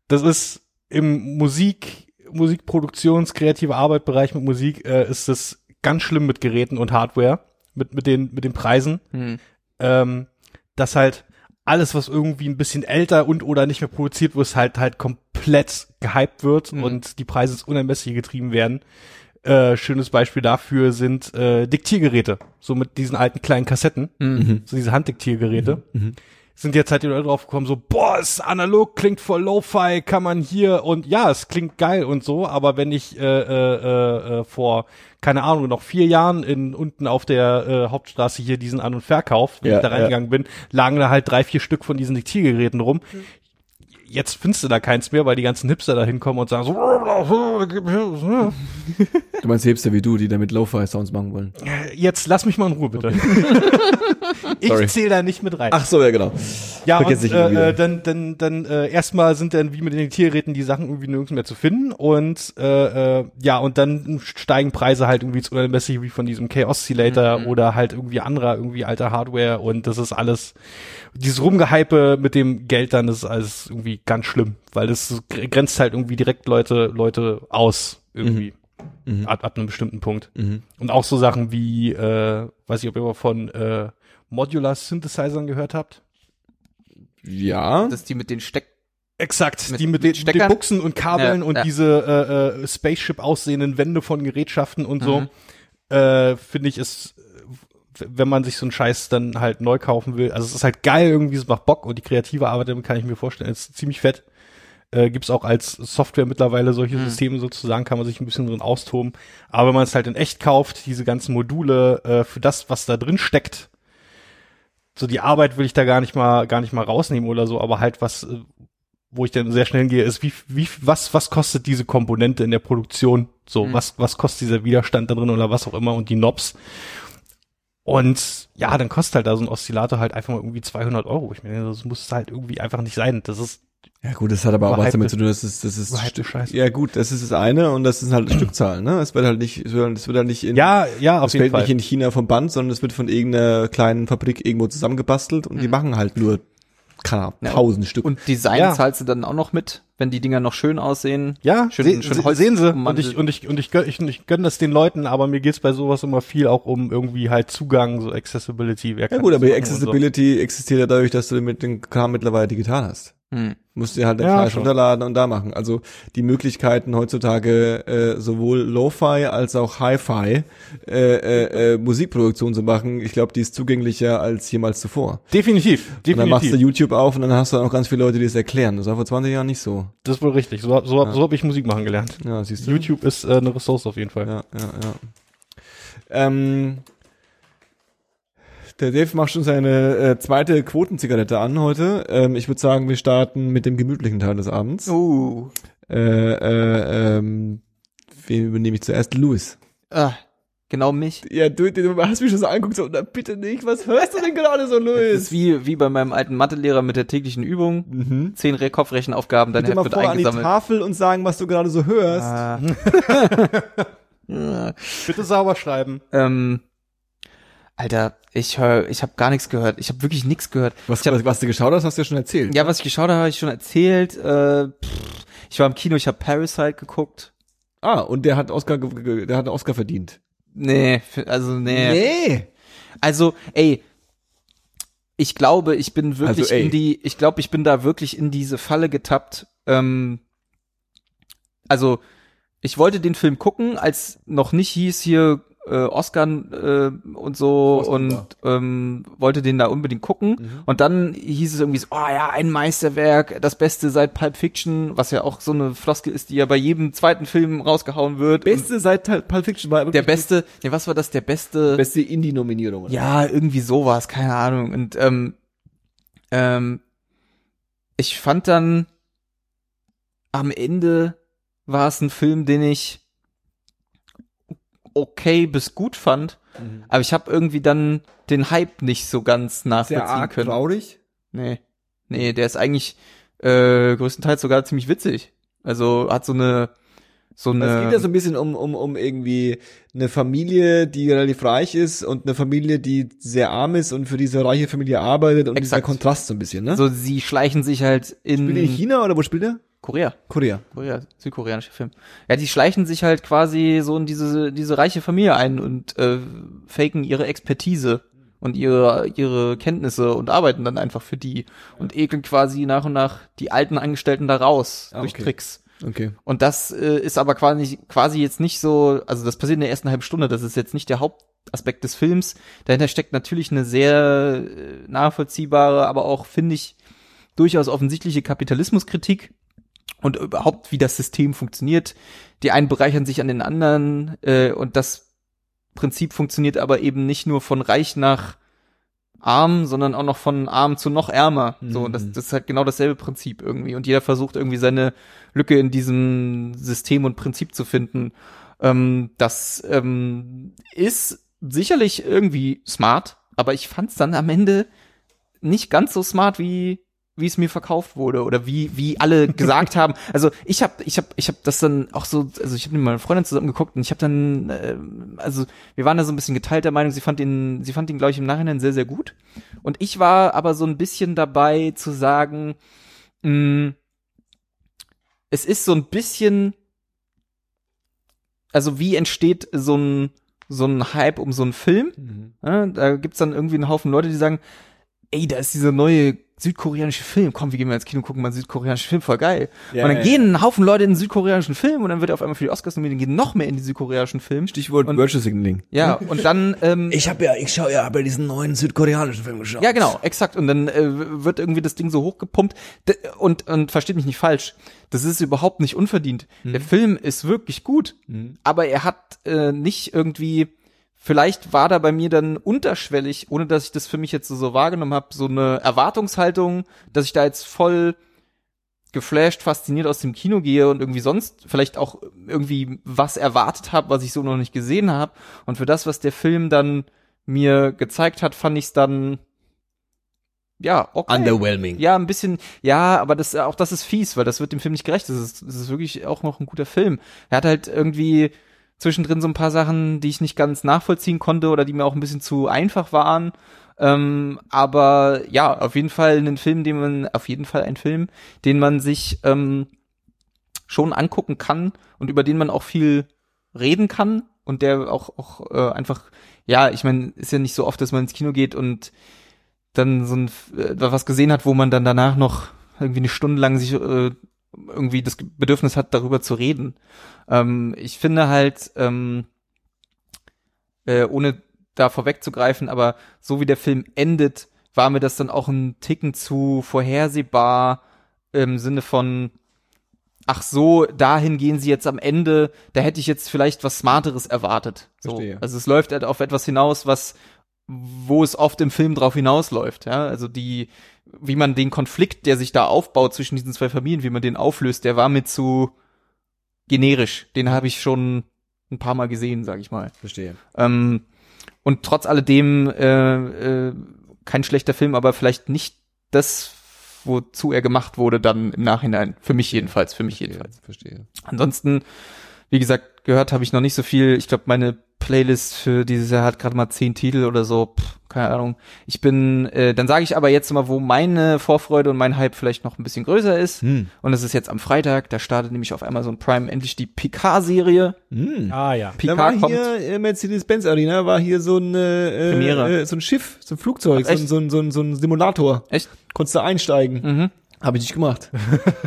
das ist im Musik Musikproduktions kreative Arbeitbereich mit Musik äh, ist es ganz schlimm mit Geräten und Hardware mit mit den mit den Preisen Hm. ähm, dass halt alles, was irgendwie ein bisschen älter und oder nicht mehr produziert wird, halt halt komplett gehypt wird Mhm. und die Preise ins Unermessliche getrieben werden. Äh, schönes Beispiel dafür sind äh, Diktiergeräte, so mit diesen alten kleinen Kassetten, Mhm. so diese Handdiktiergeräte. Mhm. Sind jetzt halt die Leute drauf gekommen, so, boah, ist analog, klingt voll Lo-Fi, kann man hier und ja, es klingt geil und so, aber wenn ich äh, äh, äh, äh, vor, keine Ahnung, noch vier Jahren in unten auf der äh, Hauptstraße hier diesen An- und Verkauf, wenn Ja, ich da reingegangen bin, lagen da halt drei, vier Stück von diesen Diktiergeräten rum. Jetzt findest du da keins mehr, weil die ganzen Hipster da hinkommen und sagen so, Du meinst Hipster wie du, die damit Lo-Fi-Sounds machen wollen. jetzt lass mich mal in Ruhe, bitte. Sorry. ich zähle da nicht mit rein. Ach so, ja, genau. Ja, und, ich immer äh, dann, dann, dann äh, erstmal sind dann wie mit den Tierräten die Sachen irgendwie nirgends mehr zu finden und äh, äh, ja, und dann steigen Preise halt irgendwie zu unermesslich wie von diesem K-Oscillator Mhm. oder halt irgendwie anderer, irgendwie alter Hardware und das ist alles, dieses Rumgehype mit dem Geld dann, das ist alles irgendwie ganz schlimm, weil das grenzt halt irgendwie direkt Leute, Leute aus irgendwie. Mhm. Ab, ab einem bestimmten Punkt. Mhm. Und auch so Sachen wie, äh, weiß ich, ob ihr mal von äh, Modular Synthesizern gehört habt. Ja. Das ist die mit den Steck. Exakt, Mit- die mit, mit den, den? Buchsen und Kabeln Ja, und ja. diese äh, äh, Spaceship aussehenden Wände von Gerätschaften und so, Mhm. äh, finde ich ist, wenn man sich so einen Scheiß dann halt neu kaufen will, also es ist halt geil irgendwie, es macht Bock und die kreative Arbeit damit kann ich mir vorstellen, ist ziemlich fett. Äh, gibt's auch als Software mittlerweile solche Mhm. Systeme sozusagen, kann man sich ein bisschen drin austoben. Aber wenn man es halt in echt kauft, diese ganzen Module äh, für das, was da drin steckt, so die Arbeit will ich da gar nicht mal gar nicht mal rausnehmen oder so, aber halt was, äh, wo ich dann sehr schnell hingehe, ist wie wie was was kostet diese Komponente in der Produktion? So Mhm. was was kostet dieser Widerstand da drin oder was auch immer und die Knobs. Und ja, dann kostet halt da so ein Oszillator halt einfach mal irgendwie 200 Euro. Ich meine, das muss halt irgendwie einfach nicht sein. Das ist Ja gut, das hat aber auch was damit zu tun, das ist, das ist Scheiße. Ja gut, das ist das eine und das ist halt Stückzahlen, ne? Es wird halt nicht, es wird, es wird halt nicht in, ja ja auf es jeden fällt Fall. nicht in China vom Band, sondern es wird von irgendeiner kleinen Fabrik irgendwo zusammengebastelt und die machen halt nur, keine Ahnung, Ja. tausend Stück. Und Design Ja. zahlst du dann auch noch mit, wenn die Dinger noch schön aussehen. Ja, Schön- se schön se Holz sehen Sie. Und ich, und ich, und ich, gönn, ich, ich gönn das den Leuten, aber mir geht's bei sowas immer viel auch um irgendwie halt Zugang, so Accessibility. Wer ja kann gut, aber die und so. Accessibility existiert ja dadurch, dass du mit dem Kram mittlerweile digital hast. Hm. Musst dir halt den Ja, Fleisch schon. runterladen und da machen. Also die Möglichkeiten heutzutage äh, sowohl Lo-Fi als auch Hi-Fi äh, äh, äh, Musikproduktion zu machen, ich glaube, die ist zugänglicher als jemals zuvor. Definitiv, Und dann machst du definitiv. YouTube auf und dann hast du auch ganz viele Leute, die es erklären. Das war vor 20 Jahren nicht so. Das ist wohl richtig. So, so, so habe ich Musik machen gelernt. Ja, siehst du. YouTube ist äh, eine Ressource auf jeden Fall. Ja, ja, ja. Ähm, der Dave macht schon seine äh, zweite Quotenzigarette an heute. Ähm, ich würde sagen, wir starten mit dem gemütlichen Teil des Abends. Uh. Äh, äh, ähm, wen übernehme ich zuerst? Louis. Ah, genau mich. Ja, du, du hast mich schon so angeguckt, so, na bitte nicht, was hörst du denn gerade so, Das Louis? ist wie, wie bei meinem alten Mathelehrer mit der täglichen Übung. Mhm. Zehn Re Kopfrechenaufgaben, dein Bitte Heft wird vor an die eingesammelt. Tafel und sagen, was du gerade so hörst. Ah. Bitte sauber schreiben. ähm, Alter, ich höre, ich habe gar nichts gehört. Ich habe wirklich nichts gehört. Was, hab, was, du geschaut hast, hast du ja schon erzählt. ja, was ich geschaut habe, habe ich schon erzählt. Äh, pff, ich war im Kino, ich habe Parasite geguckt. Ah, und der hat Oscar, der hat einen Oscar verdient. Nee, also nee. Nee. Also, ey, ich glaube, ich bin wirklich Also, in die, ich glaube, ich bin da wirklich in diese Falle getappt. Ähm, also, ich wollte den Film gucken, als noch nicht hieß hier äh, Oscar äh, und so Oscar. und ähm, wollte den da unbedingt gucken. Und dann hieß es irgendwie so, oh ja, ein Meisterwerk, das Beste seit Pulp Fiction, was ja auch so eine Floskel ist, die ja bei jedem zweiten Film rausgehauen wird. Beste seit Pul- Pulp Fiction war Und der beste, nee, was war das, der beste? beste Indie-Nominierung. Ja, irgendwie sowas, keine Ahnung. Und ähm, ähm, ich fand dann am Ende war es ein Film, den ich okay bis gut fand, Mhm. aber ich habe irgendwie dann den Hype nicht so ganz Sehr nachvollziehen arg können. traurig. Nee. Nee, der ist eigentlich äh, größtenteils sogar ziemlich witzig. Also hat so eine so Es eine geht ja so ein bisschen um, um, um irgendwie eine Familie, die relativ reich ist und eine Familie, die sehr arm ist und für diese reiche Familie arbeitet und dieser Exakt. Kontrast so ein bisschen, ne? so sie schleichen sich halt in Spielt in China oder wo spielt er? Korea. Korea. Korea, südkoreanischer Film. Ja, die schleichen sich halt quasi so in diese, diese reiche Familie ein und äh, faken ihre Expertise und ihre, ihre Kenntnisse und arbeiten dann einfach für die und ekeln quasi nach und nach die alten Angestellten da raus Ah, durch okay. Tricks. Okay. Und das äh, ist aber quasi, quasi jetzt nicht so, also das passiert in der ersten halben Stunde, das ist jetzt nicht der Hauptaspekt des Films. Dahinter steckt natürlich eine sehr äh, nachvollziehbare, aber auch, finde ich, durchaus offensichtliche Kapitalismuskritik und überhaupt, wie das System funktioniert. Die einen bereichern sich an den anderen äh, und das Prinzip funktioniert aber eben nicht nur von reich nach arm, sondern auch noch von arm zu noch ärmer. So, und das, das ist halt genau dasselbe Prinzip irgendwie. Und jeder versucht irgendwie seine Lücke in diesem System und Prinzip zu finden. Ähm, das ähm, ist sicherlich irgendwie smart, aber ich fand es dann am Ende nicht ganz so smart, wie wie es mir verkauft wurde oder wie wie alle gesagt haben. Also ich habe ich habe ich habe das dann auch so also ich habe mit meiner Freundin zusammen geguckt und ich habe dann äh, also wir waren da so ein bisschen geteilter Meinung, sie fand ihn sie fand ihn glaube ich im Nachhinein sehr sehr gut und ich war aber so ein bisschen dabei zu sagen, mh, es ist so ein bisschen also wie entsteht so ein so ein Hype um so einen Film? Ja, da gibt's dann irgendwie einen Haufen Leute, die sagen, ey, da ist dieser neue südkoreanische Film. Komm, wir gehen mal ins Kino gucken mal einen südkoreanischen Film, voll geil. Ja, und dann ja, gehen ein Haufen Leute in den südkoreanischen Film und dann wird er auf einmal für die Oscars nominiert, gehen noch mehr in die südkoreanischen Film. Stichwort Und- Virtual Signaling. Ja, und dann ähm, Ich habe ja, ich schaue ja, habe ja diesen neuen südkoreanischen Film geschaut. Ja, genau, exakt. Und dann äh, wird irgendwie das Ding so hochgepumpt. Und, und versteht mich nicht falsch. Das ist überhaupt nicht unverdient. Der Film ist wirklich gut, aber er hat äh, nicht irgendwie. Vielleicht war da bei mir dann unterschwellig, ohne dass ich das für mich jetzt so, wahrgenommen habe, so eine Erwartungshaltung, dass ich da jetzt voll geflasht, fasziniert aus dem Kino gehe und irgendwie sonst vielleicht auch irgendwie was erwartet habe, was ich so noch nicht gesehen habe. Und für das, was der Film dann mir gezeigt hat, fand ich es dann ja okay. Underwhelming. Ja, ein bisschen, ja, aber das auch das ist fies, weil das wird dem Film nicht gerecht. Das ist, das ist wirklich auch noch ein guter Film. Er hat halt irgendwie zwischendrin so ein paar Sachen, die ich nicht ganz nachvollziehen konnte oder die mir auch ein bisschen zu einfach waren. Ähm, aber ja, auf jeden Fall einen Film, den man, auf jeden Fall ein Film, den man sich ähm, schon angucken kann und über den man auch viel reden kann und der auch, auch äh, einfach, ja, ich meine, ist ja nicht so oft, dass man ins Kino geht und dann so ein äh, was gesehen hat, wo man dann danach noch irgendwie eine Stunde lang sich äh, irgendwie das Bedürfnis hat, darüber zu reden. Ähm, ich finde halt, ähm, äh, ohne da vorwegzugreifen, aber so wie der Film endet, war mir das dann auch ein Ticken zu vorhersehbar im Sinne von, ach so, dahin gehen sie jetzt am Ende, da hätte ich jetzt vielleicht was Smarteres erwartet. So. Verstehe. Also es läuft halt auf etwas hinaus, was, wo es oft im Film drauf hinausläuft, ja. Also die, wie man den Konflikt, der sich da aufbaut zwischen diesen zwei Familien, wie man den auflöst, der war mir zu generisch. Den habe ich schon ein paar Mal gesehen, sag ich mal. Verstehe. Ähm, und trotz alledem äh, äh, kein schlechter Film, aber vielleicht nicht das, wozu er gemacht wurde, dann im Nachhinein. Für mich jedenfalls, für mich jedenfalls. Verstehe. Ansonsten, wie gesagt, gehört habe ich noch nicht so viel. Ich glaube, meine Playlist für dieses Jahr hat gerade mal zehn Titel oder so. Pff, keine Ahnung. Ich bin, äh, dann sage ich aber jetzt mal, wo meine Vorfreude und mein Hype vielleicht noch ein bisschen größer ist. Hm. Und das ist jetzt am Freitag. Da startet nämlich auf Amazon Prime endlich die Picard-Serie. Hm. Ah ja. Da war Picard kommt. hier äh, Mercedes-Benz Arena, war hier so ein, äh, Premiere. äh, so ein Schiff, so ein Flugzeug, Ach, so ein, so ein, so ein, so ein Simulator. Echt? Konntest du einsteigen. Mhm. Habe ich nicht gemacht.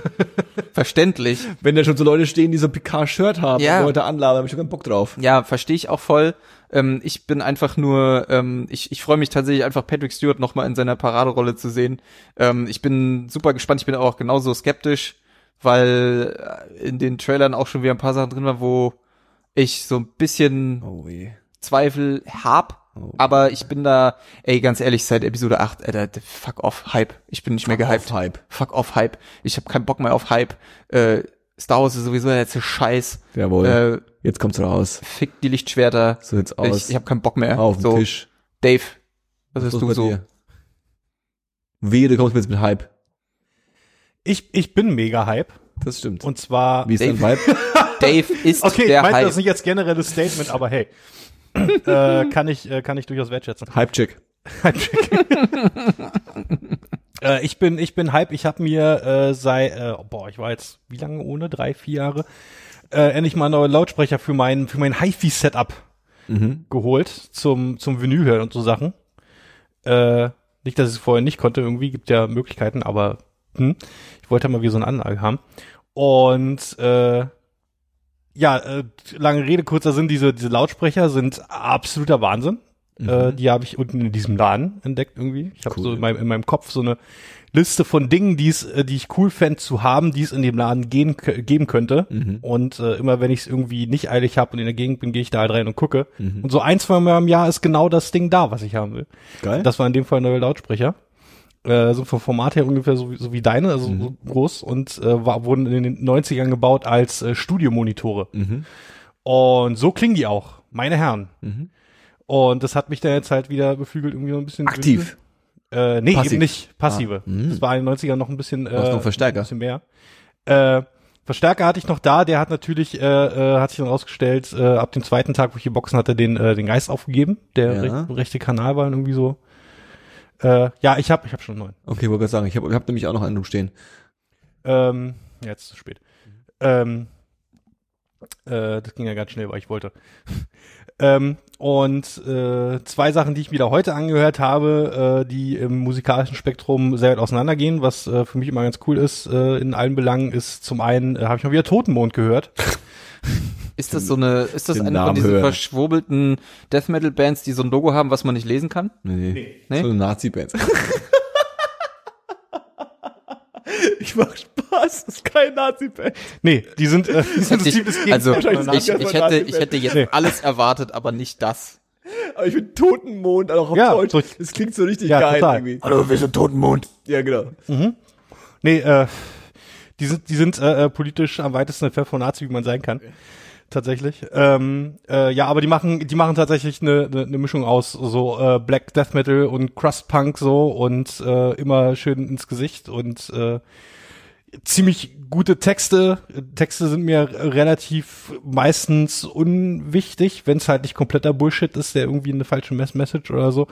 Verständlich. Wenn da schon so Leute stehen, die so ein Picard-Shirt haben Ja. und Leute anladen, habe ich schon keinen Bock drauf. Ja, verstehe ich auch voll. Ähm, ich bin einfach nur, ähm, ich, ich freue mich tatsächlich einfach Patrick Stewart nochmal in seiner Paraderolle zu sehen. Ähm, ich bin super gespannt, ich bin auch genauso skeptisch, weil äh, in den Trailern auch schon wieder ein paar Sachen drin waren, wo ich so ein bisschen Oh. Zweifel hab. Oh. Aber ich bin da, ey, ganz ehrlich, seit Episode 8, Alter, fuck off, Hype. Ich bin nicht mehr gehypt. Auf Hype. Fuck off, Hype. Ich habe keinen Bock mehr auf Hype. Äh, Star Wars ist sowieso der letzte Scheiß. Jawohl. Äh, Jetzt kommt's raus. fick die Lichtschwerter. So sieht's aus. Ich, ich habe keinen Bock mehr. Auf dem so, Tisch. Dave, was Was hast ist du bei so? dir? Wehe, du kommst mir jetzt mit Hype. Ich, ich bin mega Hype. Das stimmt. Und zwar. Wie ist dein Vibe? Dave ist okay, ich der meinte Hype. das nicht als generelles Statement, aber hey. Äh, kann ich, äh, kann ich durchaus wertschätzen. Hype-Check. Äh, ich bin, ich bin Hype. Ich habe mir äh, sei, äh, boah, ich war jetzt wie lange ohne drei, vier Jahre äh, endlich mal neue Lautsprecher für mein für mein HiFi-Setup Mhm. geholt zum zum Vinyl hören und so Sachen. Äh, nicht, dass ich es vorher nicht konnte. Irgendwie gibt ja Möglichkeiten, aber hm, ich wollte mal wieder so eine Anlage haben. Und äh, ja, äh, lange Rede kurzer Sinn. Diese diese Lautsprecher sind absoluter Wahnsinn. Äh, die habe ich unten in diesem Laden entdeckt irgendwie. Ich habe Cool. so in meinem, in meinem Kopf so eine Liste von Dingen, die es, äh, die ich cool fände zu haben, die es in dem Laden gehen, geben könnte. Und äh, immer wenn ich es irgendwie nicht eilig habe und in der Gegend bin, gehe ich da halt rein und gucke. Und so ein, zwei Mal im Jahr ist genau das Ding da, was ich haben will. Geil. Das war in dem Fall neue Lautsprecher. Äh, so vom Format her ungefähr so wie, so wie deine, also so groß und äh, war, wurden in den 90ern gebaut als äh, Studiomonitore. Mhm. Und so klingen die auch, meine Herren. Mhm. Und das hat mich dann jetzt halt wieder beflügelt, irgendwie so ein bisschen. Aktiv. Äh, nee, Passiv. eben nicht. Passive. Ah, mhm. Das war in den 90ern noch ein bisschen, äh, noch Verstärker. ein bisschen mehr. Äh, Verstärker hatte ich noch da, der hat natürlich, äh, äh, hat sich dann rausgestellt, äh, ab dem zweiten Tag, wo ich die Boxen hatte, den, äh, den Geist aufgegeben. Der Ja. recht, rechte Kanal war irgendwie so. Äh, ja, ich habe ich hab schon neuen. Okay, wollte gerade sagen, ich habe hab nämlich auch noch einen rumstehen. Ähm, ja, jetzt ist es zu spät. Ähm, äh, das ging ja ganz schnell, weil ich wollte. ähm, und äh, zwei Sachen, die ich wieder heute angehört habe, äh, die im musikalischen Spektrum sehr weit auseinandergehen, was äh, für mich immer ganz cool ist äh, in allen Belangen, ist zum einen, äh, habe ich mal wieder Totenmond gehört. Ist das so eine, ist das eine von Namen diesen hören. verschwurbelten Death Metal Bands, die so ein Logo haben, was man nicht lesen kann? Nee, nee. Nee? So eine Nazi-Band. ich mach Spaß, das ist kein Nazi-Band. Nee, die sind, äh, die sind ich, das also von ich, ich hätte, ich hätte jetzt Nee. alles erwartet, aber nicht das. Aber ich bin Totenmond, auch auf Ja, Deutsch. so- Das klingt so richtig Ja, geil total. irgendwie. Hallo, wir sind Totenmond. Ja, genau. Nee, äh, die sind, die sind äh, äh, politisch am weitesten entfernt von Nazi, wie man sein kann. Tatsächlich. Ähm, äh, ja, aber die machen, die machen tatsächlich eine, eine, eine Mischung aus so äh, Black Death Metal und Crust Punk so und äh, immer schön ins Gesicht und äh, ziemlich gute Texte. Texte sind mir relativ meistens unwichtig, wenn es halt nicht kompletter Bullshit ist, der irgendwie eine falsche Mess Message oder so.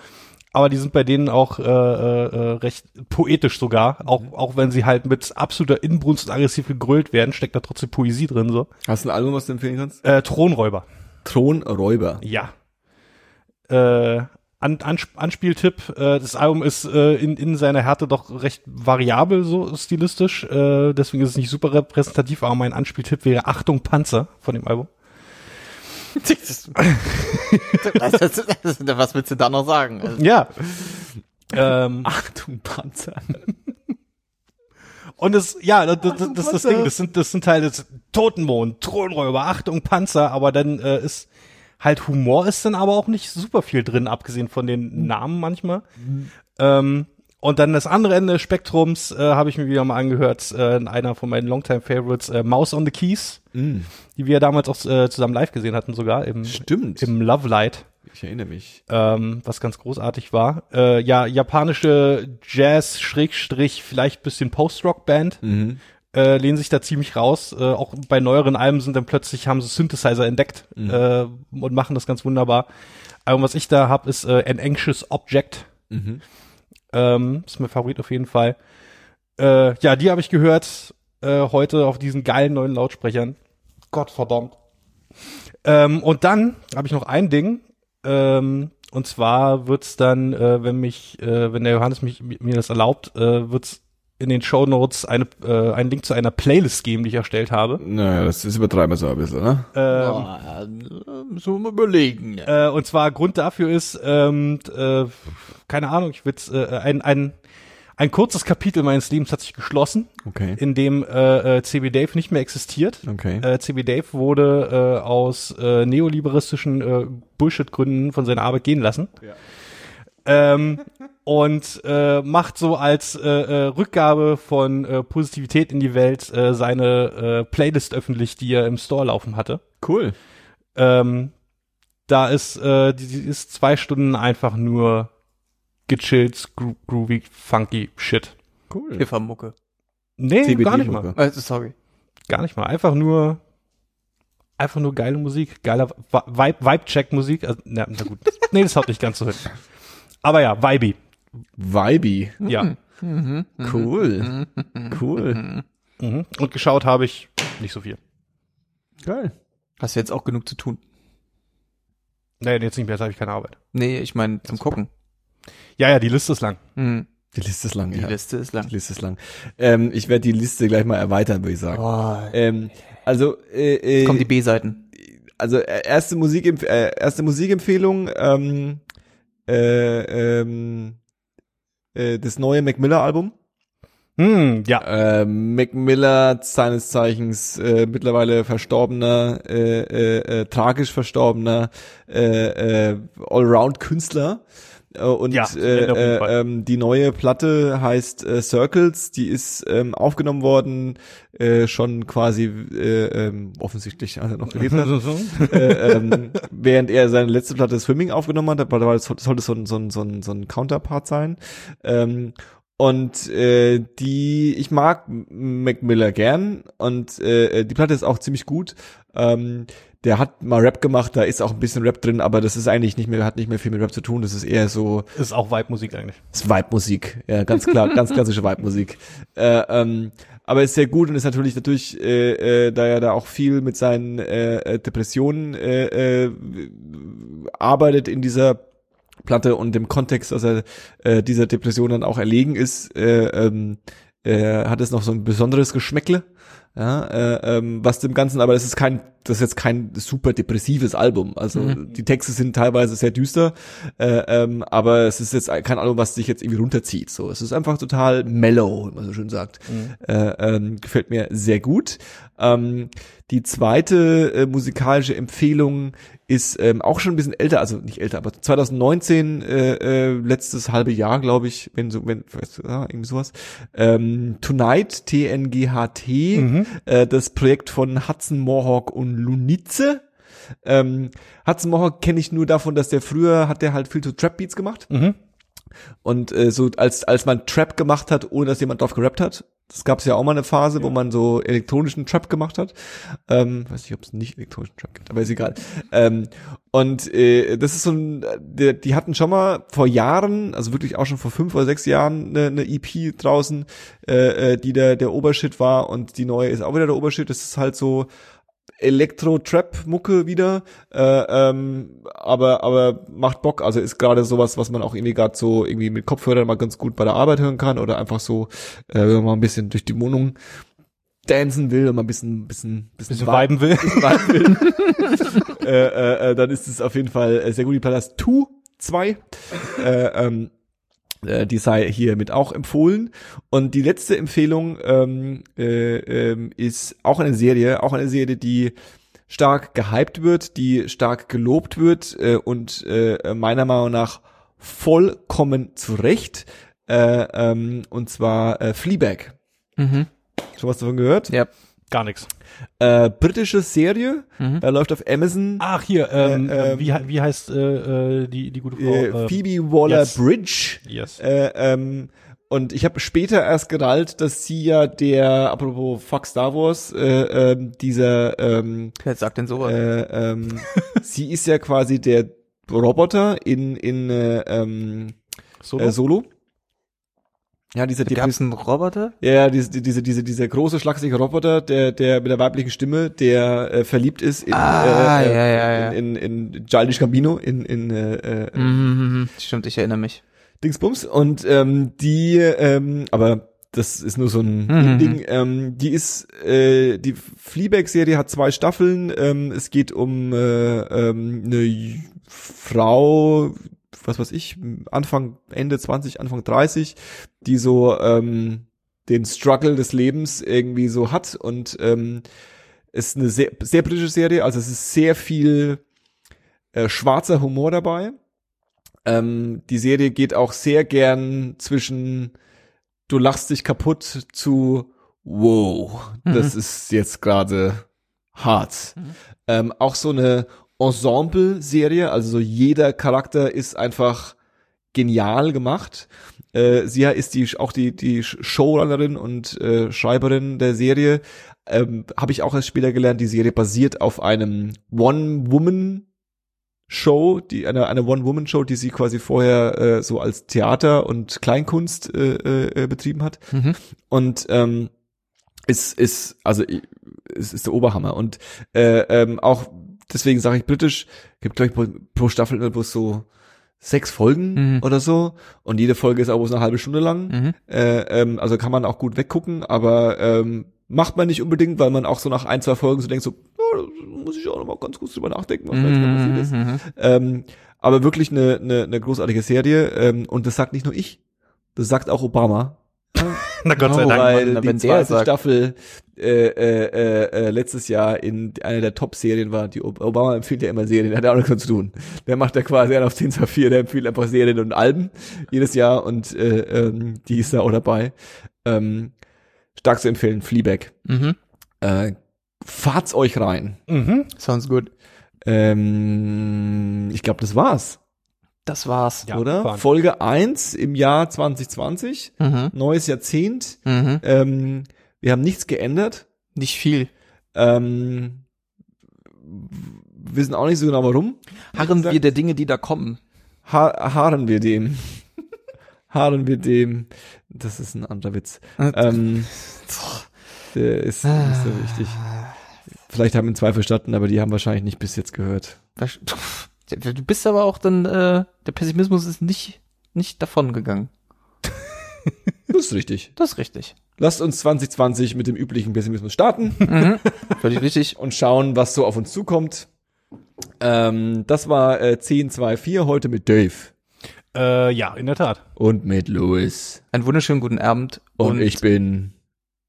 Aber die sind bei denen auch äh, äh, äh, recht poetisch sogar, auch auch wenn sie halt mit absoluter Inbrunst und aggressiv gegrölt werden, steckt da trotzdem Poesie drin so. Hast du ein Album, was du empfehlen kannst? Äh, Thronräuber. Thronräuber. Ja. Äh, an, Ans Anspieltipp, äh, das Album ist äh, in, in seiner Härte doch recht variabel so stilistisch, äh, deswegen ist es nicht super repräsentativ, aber mein Anspieltipp wäre Achtung Panzer von dem Album. Das, das, das, das, was willst du da noch sagen? Also, Ja. ähm, Achtung, Panzer. und es, ja, das, das, das ist das Panzer. Ding, das sind, das sind halt das Totenmond, Thronräuber, Achtung Panzer, aber dann äh, ist halt Humor ist dann aber auch nicht super viel drin, abgesehen von den Namen manchmal. Ähm, und dann das andere Ende des Spektrums äh, habe ich mir wieder mal angehört, äh, in einer von meinen Longtime Favorites, äh, Mouse on the Keys, Mm, die wir damals auch äh, zusammen live gesehen hatten sogar im, stimmt. im Love Light, ich erinnere mich. ähm, was ganz großartig war. Äh, ja, japanische Jazz, Schrägstrich, vielleicht bisschen Post-Rock-Band, Mhm. äh, lehnen sich da ziemlich raus. Äh, auch bei neueren Alben sind dann plötzlich, haben sie Synthesizer entdeckt äh, und machen das ganz wunderbar. Aber was ich da hab, ist äh, An Anxious Object. Mhm. Ähm, ist mein Favorit auf jeden Fall. Äh, ja, die habe ich gehört äh, heute auf diesen geilen neuen Lautsprechern. Gott verdammt. Ähm, und dann habe ich noch ein Ding. Ähm, und zwar wird's dann, äh, wenn mich, äh, wenn der Johannes mich, mir das erlaubt, äh, wird's in den Show Notes eine, äh, einen Link zu einer Playlist geben, die ich erstellt habe. Naja, das ist übertreiben wir so ein bisschen, ne? Ähm, so mal überlegen. äh, und zwar Grund dafür ist, ähm, äh, keine Ahnung, ich will äh, ein, ein, ein kurzes Kapitel meines Lebens hat sich geschlossen, Okay. in dem äh, äh, CB Dave nicht mehr existiert. Okay. Äh, CB Dave wurde äh, aus äh, neoliberistischen äh, Bullshit-Gründen von seiner Arbeit gehen lassen. Ähm, und äh, macht so als äh, äh, Rückgabe von äh, Positivität in die Welt äh, seine äh, Playlist öffentlich, die er im Store laufen hatte. Cool. Ähm, da ist, äh, die, die ist zwei Stunden einfach nur gechillt, gro groovy, funky Shit. Cool. Pfeffermucke. Nee, CBD gar nicht mal. Äh, sorry. Gar nicht mal. Einfach nur, einfach nur geile Musik, geiler Vi- Vibe, Vibe-Check-Musik. Also, na, na gut. nee, das haut nicht ganz so hin. Aber ja, Vibe. Vibe. Ja. Cool. Cool. Mhm. Und geschaut habe ich nicht so viel. Geil. Hast du jetzt auch genug zu tun? Nee, jetzt nicht mehr, jetzt habe ich keine Arbeit. Nee, ich meine zum Gucken. Ja, ja, die Liste ist lang. Hm. Die Liste ist lang, Die ja. Liste ist lang. Die Liste ist lang. Ähm, ich werde die Liste gleich mal erweitern, würde ich sagen. Oh, Ähm, also, äh, äh, kommen die B-Seiten. also äh, erste Musik äh, erste Musikempfehlung ähm, äh, ähm, äh, das neue Mac Miller Album Hm, ja. äh, Mac Miller seines Zeichens äh, mittlerweile verstorbener äh, äh, äh, tragisch verstorbener äh, äh, Allround Künstler Äh, und Ja, äh, äh, ähm, die neue Platte heißt äh, Circles, die ist ähm, aufgenommen worden, äh, schon quasi äh, ähm, offensichtlich, als er noch gelebt hat äh, ähm, während er seine letzte Platte Swimming aufgenommen hat, aber das sollte so ein, so ein, so ein, so ein Counterpart sein. Ähm, und äh, die, ich mag Mac Miller gern und äh, die Platte ist auch ziemlich gut. Ähm, der hat mal Rap gemacht, da ist auch ein bisschen Rap drin, aber das ist eigentlich nicht mehr, hat nicht mehr viel mit Rap zu tun. Das ist eher so, Ist auch Vibe-Musik eigentlich. das ist Vibe-Musik, ja, ganz klar, ganz klassische Vibe-Musik. Äh, ähm, aber ist sehr gut und ist natürlich natürlich, äh, äh, da er da auch viel mit seinen äh, äh, Depressionen äh, äh, arbeitet in dieser Platte und dem Kontext, dass er äh, dieser Depression dann auch erlegen ist, äh, ähm, äh, hat es noch so ein besonderes Geschmäckle. Ja, äh, ähm, was dem Ganzen, aber das ist kein, das ist jetzt kein super depressives Album. Also die Texte sind teilweise sehr düster, äh, ähm, aber es ist jetzt kein Album, was sich jetzt irgendwie runterzieht. So, es ist einfach total mellow, wie man so schön sagt. Äh, ähm, gefällt mir sehr gut. Ähm, die zweite äh, musikalische Empfehlung ist ähm, auch schon ein bisschen älter, also nicht älter, aber 2019, äh, äh, letztes halbe Jahr, glaube ich, wenn so, wenn, ja, irgendwie sowas. Ähm, Tonight, T-N-G-H-T, äh, das Projekt von Hudson Mohawk und Lunize. Ähm, Hudson Mohawk kenne ich nur davon, dass der früher hat der halt viel zu Trap Beats gemacht. Mhm. Und äh, so als als man Trap gemacht hat, ohne dass jemand drauf gerappt hat, das gab es ja auch mal eine Phase, wo man so elektronischen Trap gemacht hat. Ähm, weiß nicht, ob es nicht elektronischen Trap gibt, aber ist egal. Ähm, und äh, das ist so ein, die, die hatten schon mal vor Jahren, also wirklich auch schon vor fünf oder sechs Jahren eine, eine EP draußen, äh, äh, die der der Obershit war und die neue ist auch wieder der Obershit. Das ist halt so Elektro-Trap-Mucke wieder, äh, ähm, aber aber macht Bock. Also ist gerade sowas, was man auch irgendwie gerade so irgendwie mit Kopfhörern mal ganz gut bei der Arbeit hören kann oder einfach so, äh, wenn man mal ein bisschen durch die Wohnung dancen will und mal ein bisschen bisschen bisschen, Bisschen vi- viben will. viben will, äh, äh, äh, dann ist es auf jeden Fall äh, sehr gut. Die ist Two 2. Äh, ähm, äh, die sei hiermit auch empfohlen. Und die letzte Empfehlung ähm, äh, ähm, ist auch eine Serie, auch eine Serie, die stark gehypt wird, die stark gelobt wird äh, und äh, meiner Meinung nach vollkommen zurecht. Äh, ähm, und zwar äh, Fleabag. Mhm. Schon was davon gehört? Ja. Gar nichts. Äh, britische Serie, Mhm. äh, läuft auf Amazon. Ach, hier, ähm, Äh, ähm, wie, wie heißt äh, äh, die, die gute Frau? äh, Ähm, Phoebe Waller-Bridge. Yes. Äh, ähm, und ich habe später erst gerallt, dass sie ja der, apropos Fuck Star Wars, äh, ähm, dieser, ähm, Wer sagt denn sowas? äh, ähm, sie ist ja quasi der Roboter in in äh, ähm, Solo? äh, Solo. Ja, dieser es einen Roboter? ja, diese, diese, diese, dieser große, schlagsige Roboter, der, der mit der weiblichen Stimme, der äh, verliebt ist in, Ah, äh, äh, ja, ja, ja. in, in, in Childish Gambino, in, in äh, äh, Mhm. Stimmt, ich erinnere mich. Dingsbums. Und ähm, die, ähm, aber das ist nur so ein Mhm. Ding. Ähm, die ist, äh, die Fleabag-Serie hat zwei Staffeln. Ähm, es geht um äh, ähm, eine Frau, was weiß ich, Anfang, Ende 20, Anfang 30, die so ähm, den Struggle des Lebens irgendwie so hat und ähm, ist eine sehr, sehr britische Serie, also es ist sehr viel äh, schwarzer Humor dabei. Ähm, die Serie geht auch sehr gern zwischen du lachst dich kaputt zu wow, das ist jetzt gerade hart. Ähm, auch so eine Ensemble-Serie, also so jeder Charakter ist einfach genial gemacht. Äh, sie ist die auch die die Showrunnerin und äh, Schreiberin der Serie. Ähm, Habe ich auch als Spieler gelernt. Die Serie basiert auf einem One-Woman Show, die eine eine One-Woman-Show, die sie quasi vorher äh, so als Theater und Kleinkunst äh, äh, betrieben hat. Mhm. Und ähm, ist ist also i- es ist der Oberhammer und äh, ähm, auch deswegen sage ich britisch gibt glaube ich pro, pro Staffel immer bloß so sechs Folgen Mhm. oder so und jede Folge ist auch bloß eine halbe Stunde lang Mhm. äh, ähm, also kann man auch gut weggucken aber ähm, macht man nicht unbedingt weil man auch so nach ein zwei Folgen so denkt so oh, da muss ich auch noch mal ganz kurz drüber nachdenken was da jetzt passiert ist Mhm. ähm, aber wirklich eine, eine, eine großartige Serie ähm, und das sagt nicht nur ich, das sagt auch Obama. Na Gott sei Oh, Dank. weil Mann, die zweite sagt- Staffel äh, äh, äh, äh, letztes Jahr in einer der Top-Serien war. Die Ob- Obama empfiehlt ja immer Serien, hat ja auch nichts zu tun. Der macht ja quasi einen auf 10 zu 4, der empfiehlt einfach Serien und Alben jedes Jahr und äh, ähm, die ist da auch dabei. Ähm, stark zu empfehlen, Fleabag. Mhm. Äh, fahrt's euch rein. Mhm. Sounds good. Ähm, ich glaube, das war's. Das war's. Ja, oder? fahren. Folge 1 im Jahr 2020, Mhm. neues Jahrzehnt. Mhm. Ähm, wir haben nichts geändert. Nicht viel. Ähm, wir wissen auch nicht so genau warum. Harren wir der Dinge, die da kommen. Ha haaren wir dem. haaren wir dem. Das ist ein anderer Witz. Ähm, der ist nicht so wichtig. Vielleicht haben ihn zwei verstanden, aber die haben wahrscheinlich nicht bis jetzt gehört. Du bist aber auch dann, äh, der Pessimismus ist nicht, nicht davon gegangen. Das ist richtig. Das ist richtig. Lasst uns 2020 mit dem üblichen Pessimismus starten. Mhm. Völlig richtig. und schauen, was so auf uns zukommt. Ähm, das war äh, 1024 heute mit Dave Äh, ja, in der Tat. und mit Louis. Einen wunderschönen guten Abend. Und, ich bin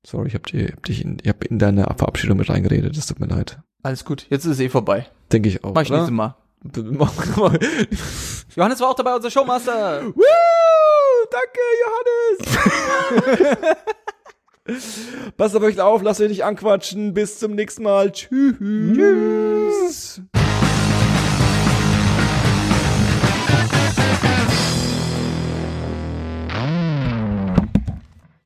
sorry, ich hab, dir, hab dich in, ich hab in deine Verabschiedung mit reingeredet, das tut mir leid. Alles gut. Jetzt ist es eh vorbei. Denke ich auch. Mach ich oder? nächstes Mal. Johannes war auch dabei, unser Showmaster. Woo! Danke, Johannes! Passt auf euch auf, lasst euch nicht anquatschen. Bis zum nächsten Mal. Tschüss. Tschüss.